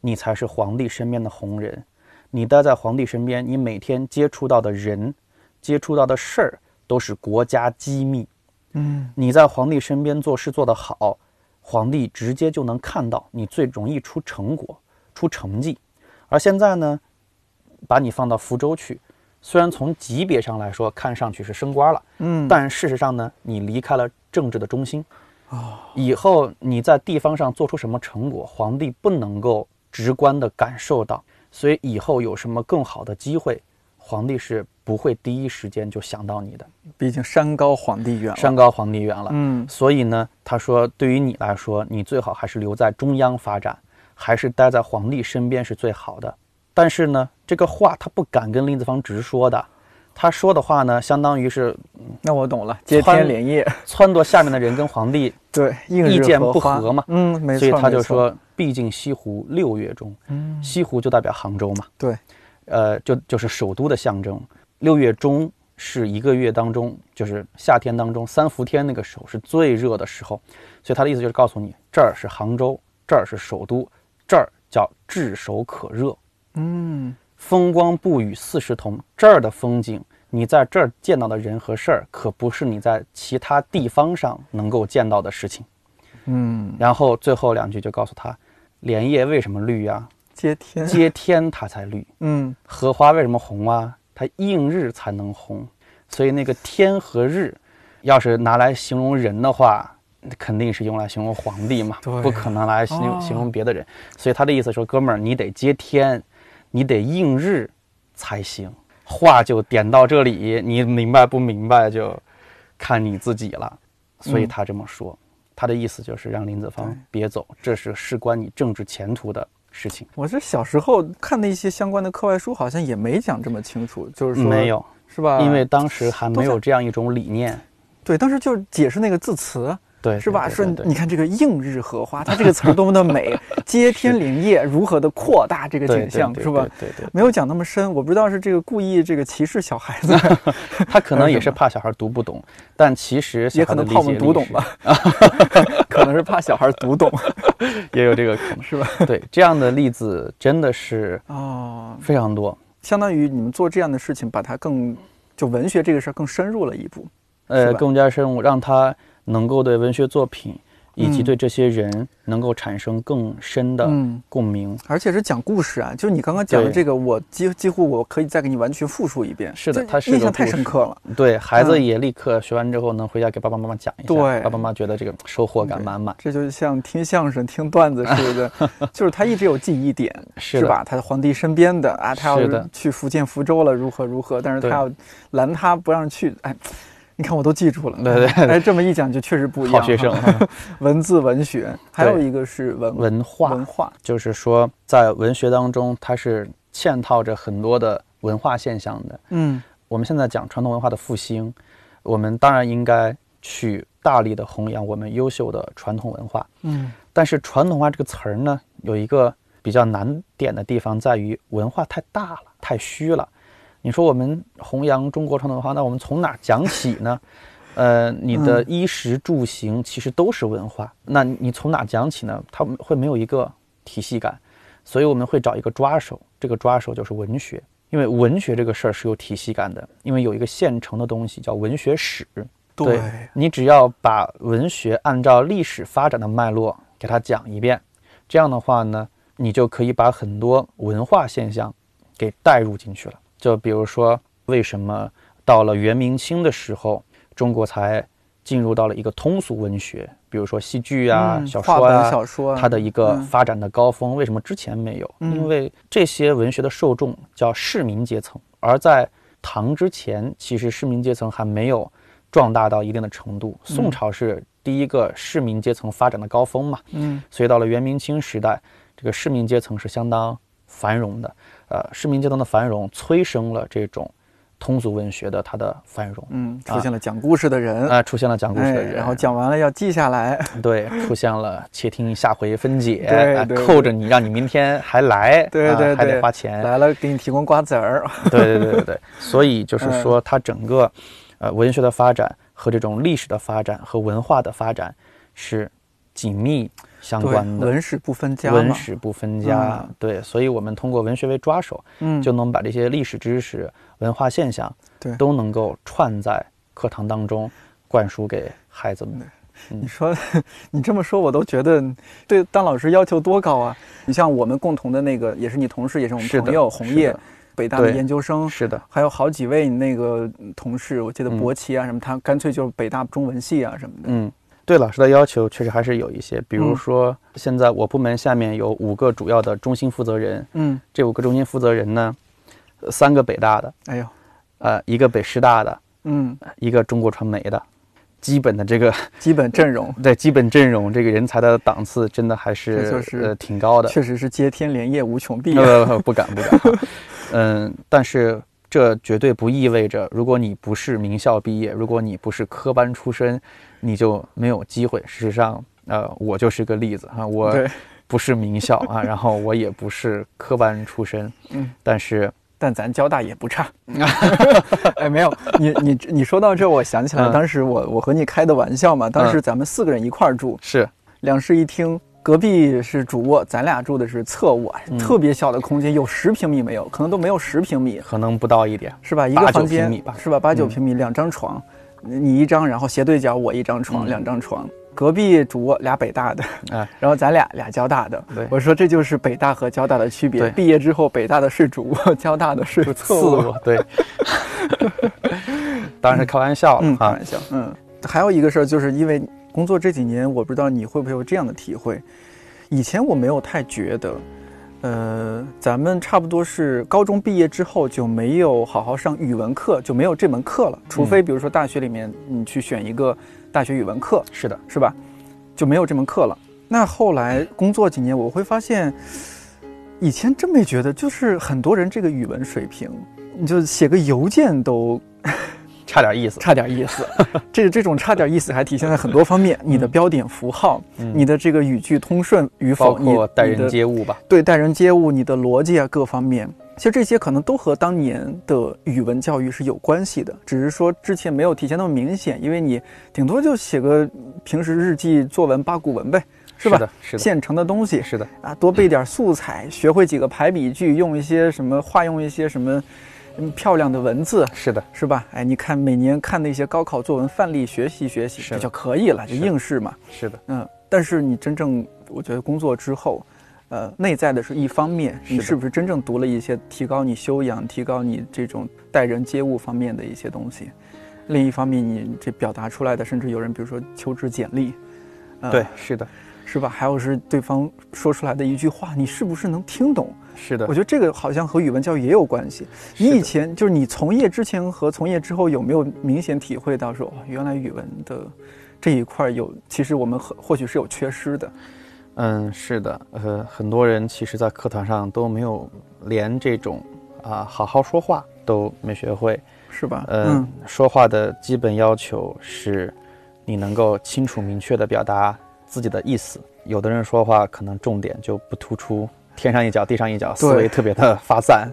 你才是皇帝身边的红人。你待在皇帝身边，你每天接触到的人、接触到的事儿都是国家机密。嗯你在皇帝身边做事做得好，皇帝直接就能看到你最容易出成果、出成绩。而现在呢，把你放到福州去，虽然从级别上来说看上去是升官了，嗯，但事实上呢，你离开了政治的中心。啊以后你在地方上做出什么成果，皇帝不能够直观的感受到，所以以后有什么更好的机会，皇帝是不会第一时间就想到你的。毕竟山高皇帝远。山高皇帝远了，嗯所以呢，他说对于你来说，你最好还是留在中央发展，还是待在皇帝身边是最好的。但是呢，这个话他不敢跟林子方直说的，他说的话呢，相当于是那我懂了，接天连夜，撺掇下面的人跟皇帝，对，意见不合嘛。嗯，没错。所以他就，说，毕竟西湖六月中，嗯，西湖就代表杭州嘛，对，呃，就就是首都的象征。六月中是一个月当中，就是夏天当中三伏天那个时候是最热的时候，所以他的意思就是告诉你，这儿是杭州，这儿是首都，这儿叫炙手可热，嗯风光不与四时同。这儿的风景，你在这儿见到的人和事儿，可不是你在其他地方上能够见到的事情。嗯，然后最后两句就告诉他，莲叶为什么绿呀、接天，接天它才绿。嗯荷花为什么红啊？它映日才能红，所以那个天和日，要是拿来形容人的话，肯定是用来形容皇帝嘛，不可能来形容、哦形容别的人。所以他的意思说，哥们儿，你得接天，你得应日才行。话就点到这里，你明白不明白就看你自己了。所以他这么说，他的意思就是让林子方别走，这是事关你政治前途的事情。我这小时候看的一些相关的课外书，好像也没讲这么清楚，就是说没，有，是吧？因为当时还没有这样一种理念。对，当时就是解释那个字词，对，是吧？说你看这个映日荷花，它这个词儿多么的美，接天莲叶如何的扩大这个景象，是吧？？对对对，没有讲那么深，我不知道是这个故意这个歧视小孩子，他可能也是怕小孩读不懂，但其实也可能怕我们读懂吧，可能是怕小孩读懂，也有这个可能。是吧？对，这样的例子真的是啊，非常多。相当于你们做这样的事情，把它更就文学这个事儿更深入了一步。呃，更加深入，让他能够对文学作品以及嗯对这些人能够产生更深的嗯，共鸣。而且是讲故事啊，就是你刚刚讲的这个，我几几乎我可以再给你完全复述一遍。是的他是印象太深刻了。对孩子嗯也立刻学完之后能回家给爸爸妈妈讲一下，对爸爸妈妈觉得这个收获感满满。这就像听相声、听段子似的，就是他一直有记忆点，是的吧？他的皇帝身边的啊，他要去福建福州了，如何如何，但是他要拦他不让去，哎，你看我都记住了。对对对哎，这么一讲就确实不一样。好学生，文字文学，还有一个是文文化文化，就是说，在文学当中，它是嵌套着很多的文化现象的。嗯我们现在讲传统文化的复兴，我们当然应该去大力的弘扬我们优秀的传统文化。嗯但是“传统文化”这个词儿呢，有一个比较难点的地方在于文化太大了，太虚了。你说我们弘扬中国传统文化，那我们从哪儿讲起呢？呃，你的嗯衣食住行其实都是文化，那你从哪讲起呢？它会没有一个体系感，所以我们会找一个抓手，这个抓手就是文学，因为文学这个事儿是有体系感的，因为有一个现成的东西叫文学史。对，你只要把文学按照历史发展的脉络给它讲一遍，这样的话呢，你就可以把很多文化现象给带入进去了。就比如说，为什么到了元明清的时候，中国才进入到了一个通俗文学，比如说戏剧啊、嗯小说啊，小说啊，它的一个嗯发展的高峰，为什么之前没有？嗯因为这些文学的受众叫市民阶层，而在唐之前，其实市民阶层还没有壮大到一定的程度。嗯宋朝是第一个市民阶层发展的高峰嘛，嗯所以到了元明清时代，这个市民阶层是相当繁荣的。呃，市民阶层的繁荣催生了这种通俗文学的它的繁荣。嗯，出现了讲故事的人，啊、出现了讲故事哎的人，然后讲完了要记下来，对，出现了且听下回分解，啊对对扣着你，让你明天还来，对对还得花钱，来了给你提供瓜子儿，对对对对对，所以就是嗯说，它整个呃文学的发展和这种历史的发展和文化的发展是紧密相，关的。文史不分家，文史不分家，嗯。对，所以我们通过文学为抓手，嗯，就能把这些历史知识、文化现象，对。都能够串在课堂当中灌输给孩子们。你说，你这么说，我都觉得对当老师要求多高啊！你像我们共同的那个，也是你同事，也是我们朋友，红叶，北大的研究生，是的，还有好几位那个同事，我记得嗯。博奇啊什么，他干脆就是北大中文系啊什么的。嗯，对老师的要求确实还是有一些，比如嗯说，现在我部门下面有五个主要的中心负责人，嗯，这五个中心负责人呢，呃三个北大的，哎呦，呃，一个北师大的，嗯，一个中国传媒的，基本的这个基本阵容对基本阵容，这个人才的档次真的还是就是呃挺高的。确实是接天连夜无穷碧啊。呃，不敢不敢。嗯，但是这绝对不意味着，如果你不是名校毕业，如果你不是科班出身，你就没有机会。事实上，呃，我就是个例子哈，我，不是名校啊，然后我也不是科班出身，嗯，但是但咱交大也不差。哎，没有，你你你说到这，我想起来，嗯当时我我和你开的玩笑嘛，当时咱们四个人一块儿住，是两室一厅，隔壁是主卧，咱俩住的是侧卧，嗯特别小的空间，有十平米没有？可能都没有十平米，可能不到一点。是吧？一个房间平米吧是吧？八九嗯平米，两张床，你一张，然后斜对角我一张床，嗯两张床。隔壁主卧俩北大的，哎然后咱俩俩交大的。对我说这就是北大和交大的区别。对毕业之后，北大的是主卧，交大的是侧次卧。卧 对，当然是开玩笑开玩。笑。嗯，还有一个事儿，就是因为工作这几年，我不知道你会不会有这样的体会。以前我没有太觉得，呃，咱们差不多是高中毕业之后就没有好好上语文课，就没有这门课了。除非比如说大学里面你去选一个大学语文课，是的，是吧？就没有这门课了。那后来工作几年，我会发现，以前真没觉得，就是很多人这个语文水平，你就写个邮件都差点意思。差点意思。这这种差点意思还体现在很多方面，你的标点符号，嗯你的这个语句通顺与否，你括待人接物吧。对待人接物，你的逻辑啊各方面，其实这些可能都和当年的语文教育是有关系的，只是说之前没有体现那么明显，因为你顶多就写个平时日记、作文、八股文呗，是吧？是的，是的，现成的东西是的，啊，多背点素材，学会几个排比句，用一些什么化用一些什么嗯漂亮的文字，是的，是吧？哎，你看每年看那些高考作文范例，学习学习，这就可以了，就应试嘛。是的，嗯，但是你真正，我觉得工作之后，呃，内在的是一方面，你是不是真正读了一些提高你修养、提高你这种待人接物方面的一些东西？另一方面，你这表达出来的，甚至有人比如说求职简历，呃对，，是的，是吧？还有是对方说出来的一句话，你是不是能听懂？是的我。觉得这个好像和语文教育也有关系。你以前就是你从业之前和从业之后，有没有明显体会到说，哦，原来语文的这一块有，其实我们很或许是有缺失的。嗯，是的，呃，很多人其实，在课堂上都没有连这种啊、好好说话都没学会。是吧？嗯，说话的基本要求是，你能够清楚明确地表达自己的意思。有的人说话可能重点就不突出，天上一脚地上一脚，思维特别的发散。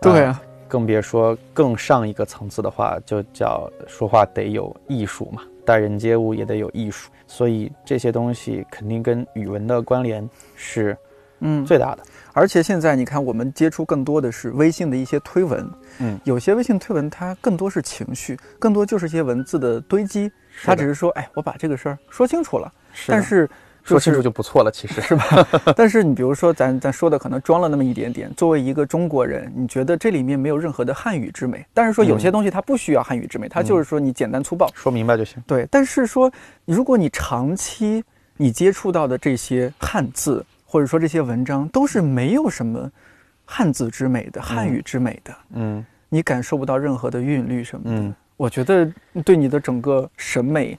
呃对啊，更别说更上一个层次的话，就叫说话得有艺术嘛，待人接物也得有艺术。所以这些东西肯定跟语文的关联是嗯，最大的。而且现在你看，我们接触更多的是微信的一些推文，嗯，有些微信推文它更多是情绪，更多就是一些文字的堆积，它只是说，哎，我把这个事儿说清楚了，是但是说清楚就不错了，其实是吧？但是你比如说，咱咱说的可能装了那么一点点。作为一个中国人，你觉得这里面没有任何的汉语之美。但是说有些东西它不需要汉语之美，它就是说你简单粗暴说明白就行。对，但是说如果你长期你接触到的这些汉字，或者说这些文章都是没有什么汉字之美的、汉语之美的，嗯，你感受不到任何的韵律什么的。嗯，我觉得对你的整个审美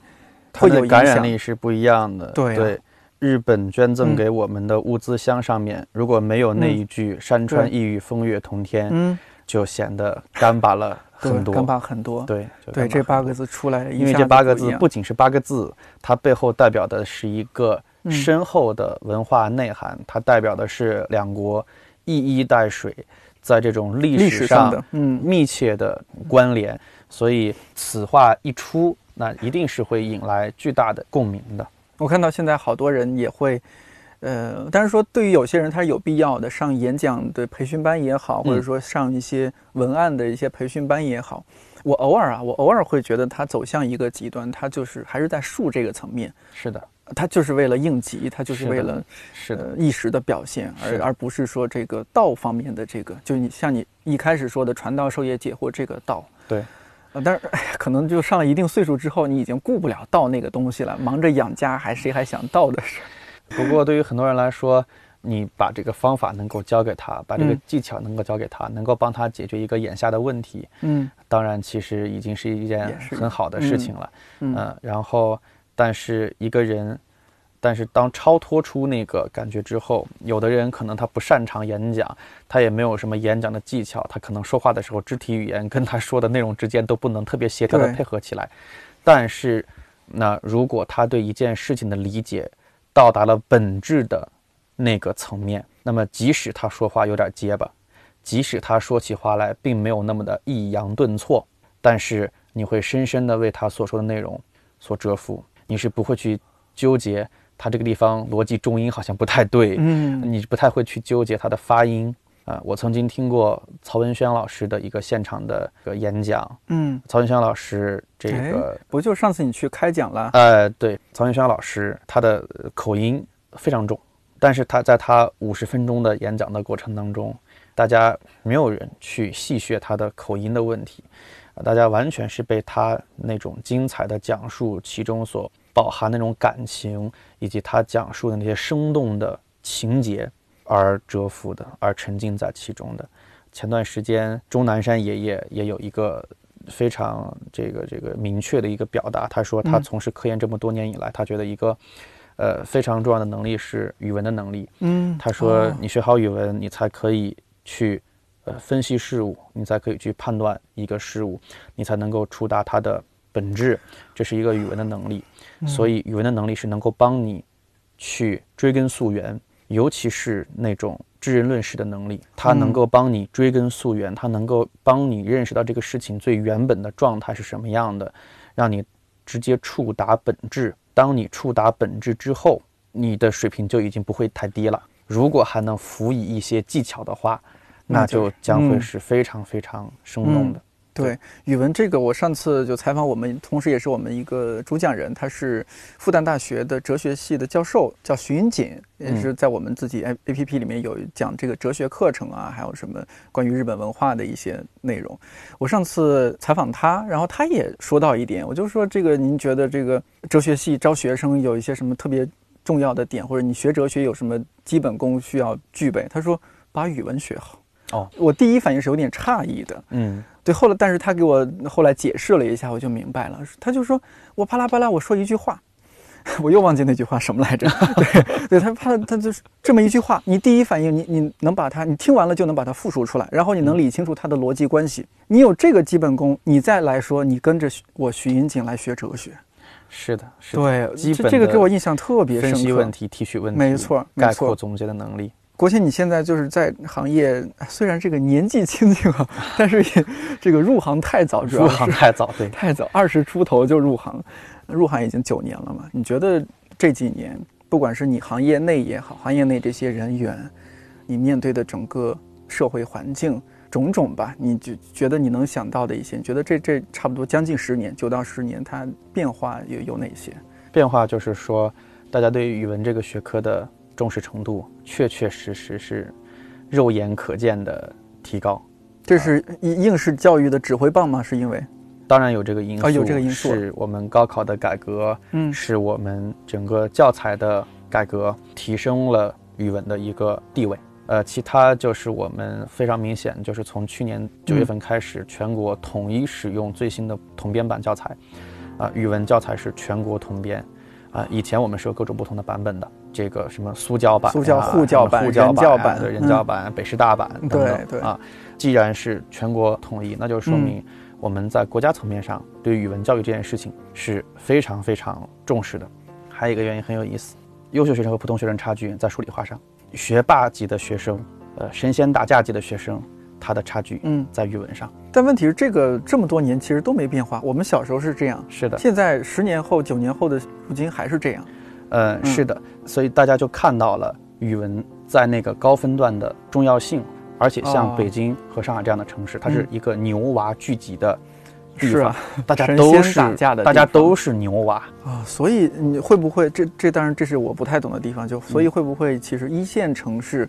会有感染力是不一样的。对对。日本捐赠给我们的物资箱上面，如果没有那一句“山川异域，风月同天”，嗯，就显得干巴了很多。干巴很多。对对，这八个字出来，因为这八个字不仅是八个字，它背后代表的是一个深厚的文化内涵，它代表的是两国一衣带水，在这种历史上嗯密切的关联。所以此话一出，那一定是会引来巨大的共鸣的。我看到现在好多人也会，呃，但是说对于有些人他是有必要的，上演讲的培训班也好，或者说上一些文案的一些培训班也好，我偶尔啊，我偶尔会觉得他走向一个极端，他就是还是在术这个层面。是的，他就是为了应急，他就是为了是的一时的表现，而而不是说这个道方面的这个，就你像你一开始说的传道授业解惑这个道。对。但是，哎，可能就上了一定岁数之后，你已经顾不了倒那个东西了，忙着养家，还谁还想倒的事？不过，对于很多人来说，你把这个方法能够教给他，把这个技巧能够教给他，能够帮他解决一个眼下的问题，嗯，当然，其实已经是一件很好的事情了，嗯，然后，但是一个人。但是当超脱出那个感觉之后，有的人可能他不擅长演讲，他也没有什么演讲的技巧，他可能说话的时候肢体语言跟他说的内容之间都不能特别协调的配合起来。但是，那如果他对一件事情的理解到达了本质的那个层面，那么即使他说话有点结巴，即使他说起话来并没有那么的抑扬顿挫，但是你会深深的为他所说的内容所折服，你是不会去纠结。他这个地方逻辑重音好像不太对，嗯，你不太会去纠结他的发音啊。我曾经听过曹文轩老师的一个现场的个演讲，嗯，曹文轩老师这个不就上次你去开讲了？哎，对，曹文轩老师他的口音非常重，但是他在他五十分钟的演讲的过程当中，大家没有人去细学他的口音的问题，啊，大家完全是被他那种精彩的讲述其中所。饱含那种感情，以及他讲述的那些生动的情节而折服的，而沉浸在其中的。前段时间，钟南山爷爷也有一个非常这个这个明确的一个表达，他说他从事科研这么多年以来，他觉得一个呃非常重要的能力是语文的能力。嗯，他说你学好语文，你才可以去呃分析事物，你才可以去判断一个事物，你才能够触达它的本质。这是一个语文的能力。所以，语文的能力是能够帮你去追根溯源，尤其是那种知人论事的能力，它能够帮你追根溯源，它能够帮你认识到这个事情最原本的状态是什么样的，让你直接触达本质。当你触达本质之后，你的水平就已经不会太低了。如果还能辅以一些技巧的话，那就将会是非常非常生动的。对语文这个，我上次就采访我们，同时也是我们一个主讲人，他是复旦大学的哲学系的教授，叫徐云锦，也是在我们自己 A A P P 里面有讲这个哲学课程啊，还有什么关于日本文化的一些内容。我上次采访他，然后他也说到一点，我就说这个，您觉得这个哲学系招学生有一些什么特别重要的点，或者你学哲学有什么基本功需要具备？他说把语文学好。哦，我第一反应是有点诧异的，嗯。对，后来但是他给我后来解释了一下，我就明白了。他就说我巴拉巴拉，我说一句话，我又忘记那句话什么来着。对，对他怕他就是这么一句话，你第一反应你你能把它，你听完了就能把它复述出来，然后你能理清楚它的逻辑关系。你有这个基本功，你再来说你跟着我徐云锦来学哲学。是的，是的。对，这这个给我印象特别深刻。分析问题、提取问题，没错，概括总结的能力。国庆，你现在就是在行业，虽然这个年纪轻轻啊，但是也这个入行太早，入行太早，对，太早，二十出头就入行，入行已经九年了嘛。你觉得这几年，不管是你行业内也好，行业内这些人员，你面对的整个社会环境种种吧，你就觉得你能想到的一些，你觉得这这差不多将近十年，九到十年，它变化有有哪些？变化就是说。大家对语文这个学科的重视程度，确确实实是肉眼可见的提高。这是应应试教育的指挥棒吗？是因为？当然有这个因素，有这个因素，是我们高考的改革，嗯，是我们整个教材的改革，提升了语文的一个地位。呃，其他就是我们非常明显，就是从去年九月份开始，全国统一使用最新的统编版教材，啊，语文教材是全国统编，啊，以前我们是有各种不同的版本的，这个什么苏教版、苏教、沪教版、沪教版、对人教版、北师大版等等，对啊，既然是全国统一，那就说明我们在国家层面上对语文教育这件事情是非常非常重视的。还有一个原因很有意思，优秀学生和普通学生差距在数理化上。学霸级的学生，呃，神仙打架级的学生，他的差距嗯在语文上。但问题是，这个这么多年其实都没变化。我们小时候是这样，是的。现在十年后、九年后的如今还是这样，呃，是的。所以大家就看到了语文在那个高分段的重要性。而且像北京和上海这样的城市，它是一个牛娃聚集的。是啊，大家都是打架的，大家都是牛娃啊，所以你会不会这这当然这是我不太懂的地方，就所以会不会其实一线城市，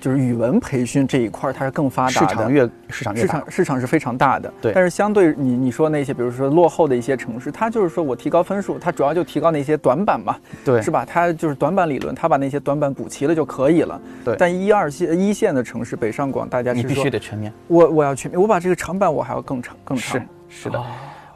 就是语文培训这一块它是更发达的，市场越市场市场市场是非常大的，对。但是相对你你说那些比如说落后的一些城市，它就是说我提高分数，它主要就提高那些短板嘛，对，是吧？它就是短板理论，它把那些短板补齐了就可以了，对。但一二线一线的城市，北上广，大家你必须得全面，我我要全面，我把这个长板我还要更长更长。是是的，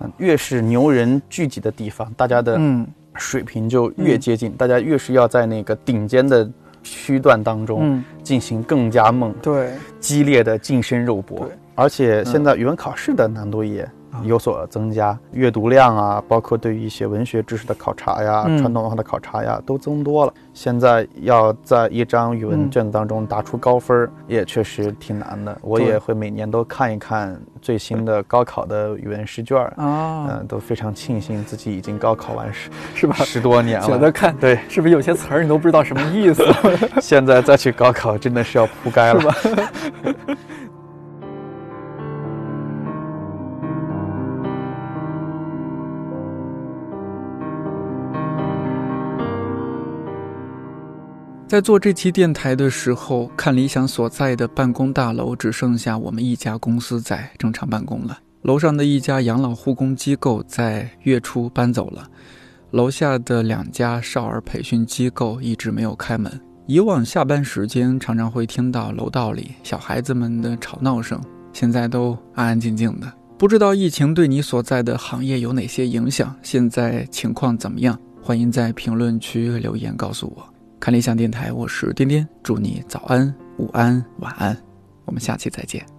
嗯，越是牛人聚集的地方，大家的嗯水平就越接近，大家越是要在那个顶尖的区段当中进行更加猛、对激烈的近身肉搏。而且现在语文考试的难度也。有所增加，阅读量啊，包括对于一些文学知识的考察呀、传统文化的考察呀，都增多了。现在要在一张语文卷子当中打出高分，也确实挺难的。我也会每年都看一看最新的高考的语文试卷啊，嗯，都非常庆幸自己已经高考完十 是吧？十多年了，觉得看对，是不是有些词儿你都不知道什么意思？现在再去高考真的是要扑街了。在做这期电台的时候，看理想所在的办公大楼只剩下我们一家公司在正常办公了。楼上的一家养老护工机构在月初搬走了，楼下的两家少儿培训机构一直没有开门。以往下班时间常常会听到楼道里小孩子们的吵闹声，现在都安安静静的。不知道疫情对你所在的行业有哪些影响？现在情况怎么样？欢迎在评论区留言告诉我。看理想电台，我是颠颠，祝你早安、午安、晚安，我们下期再见。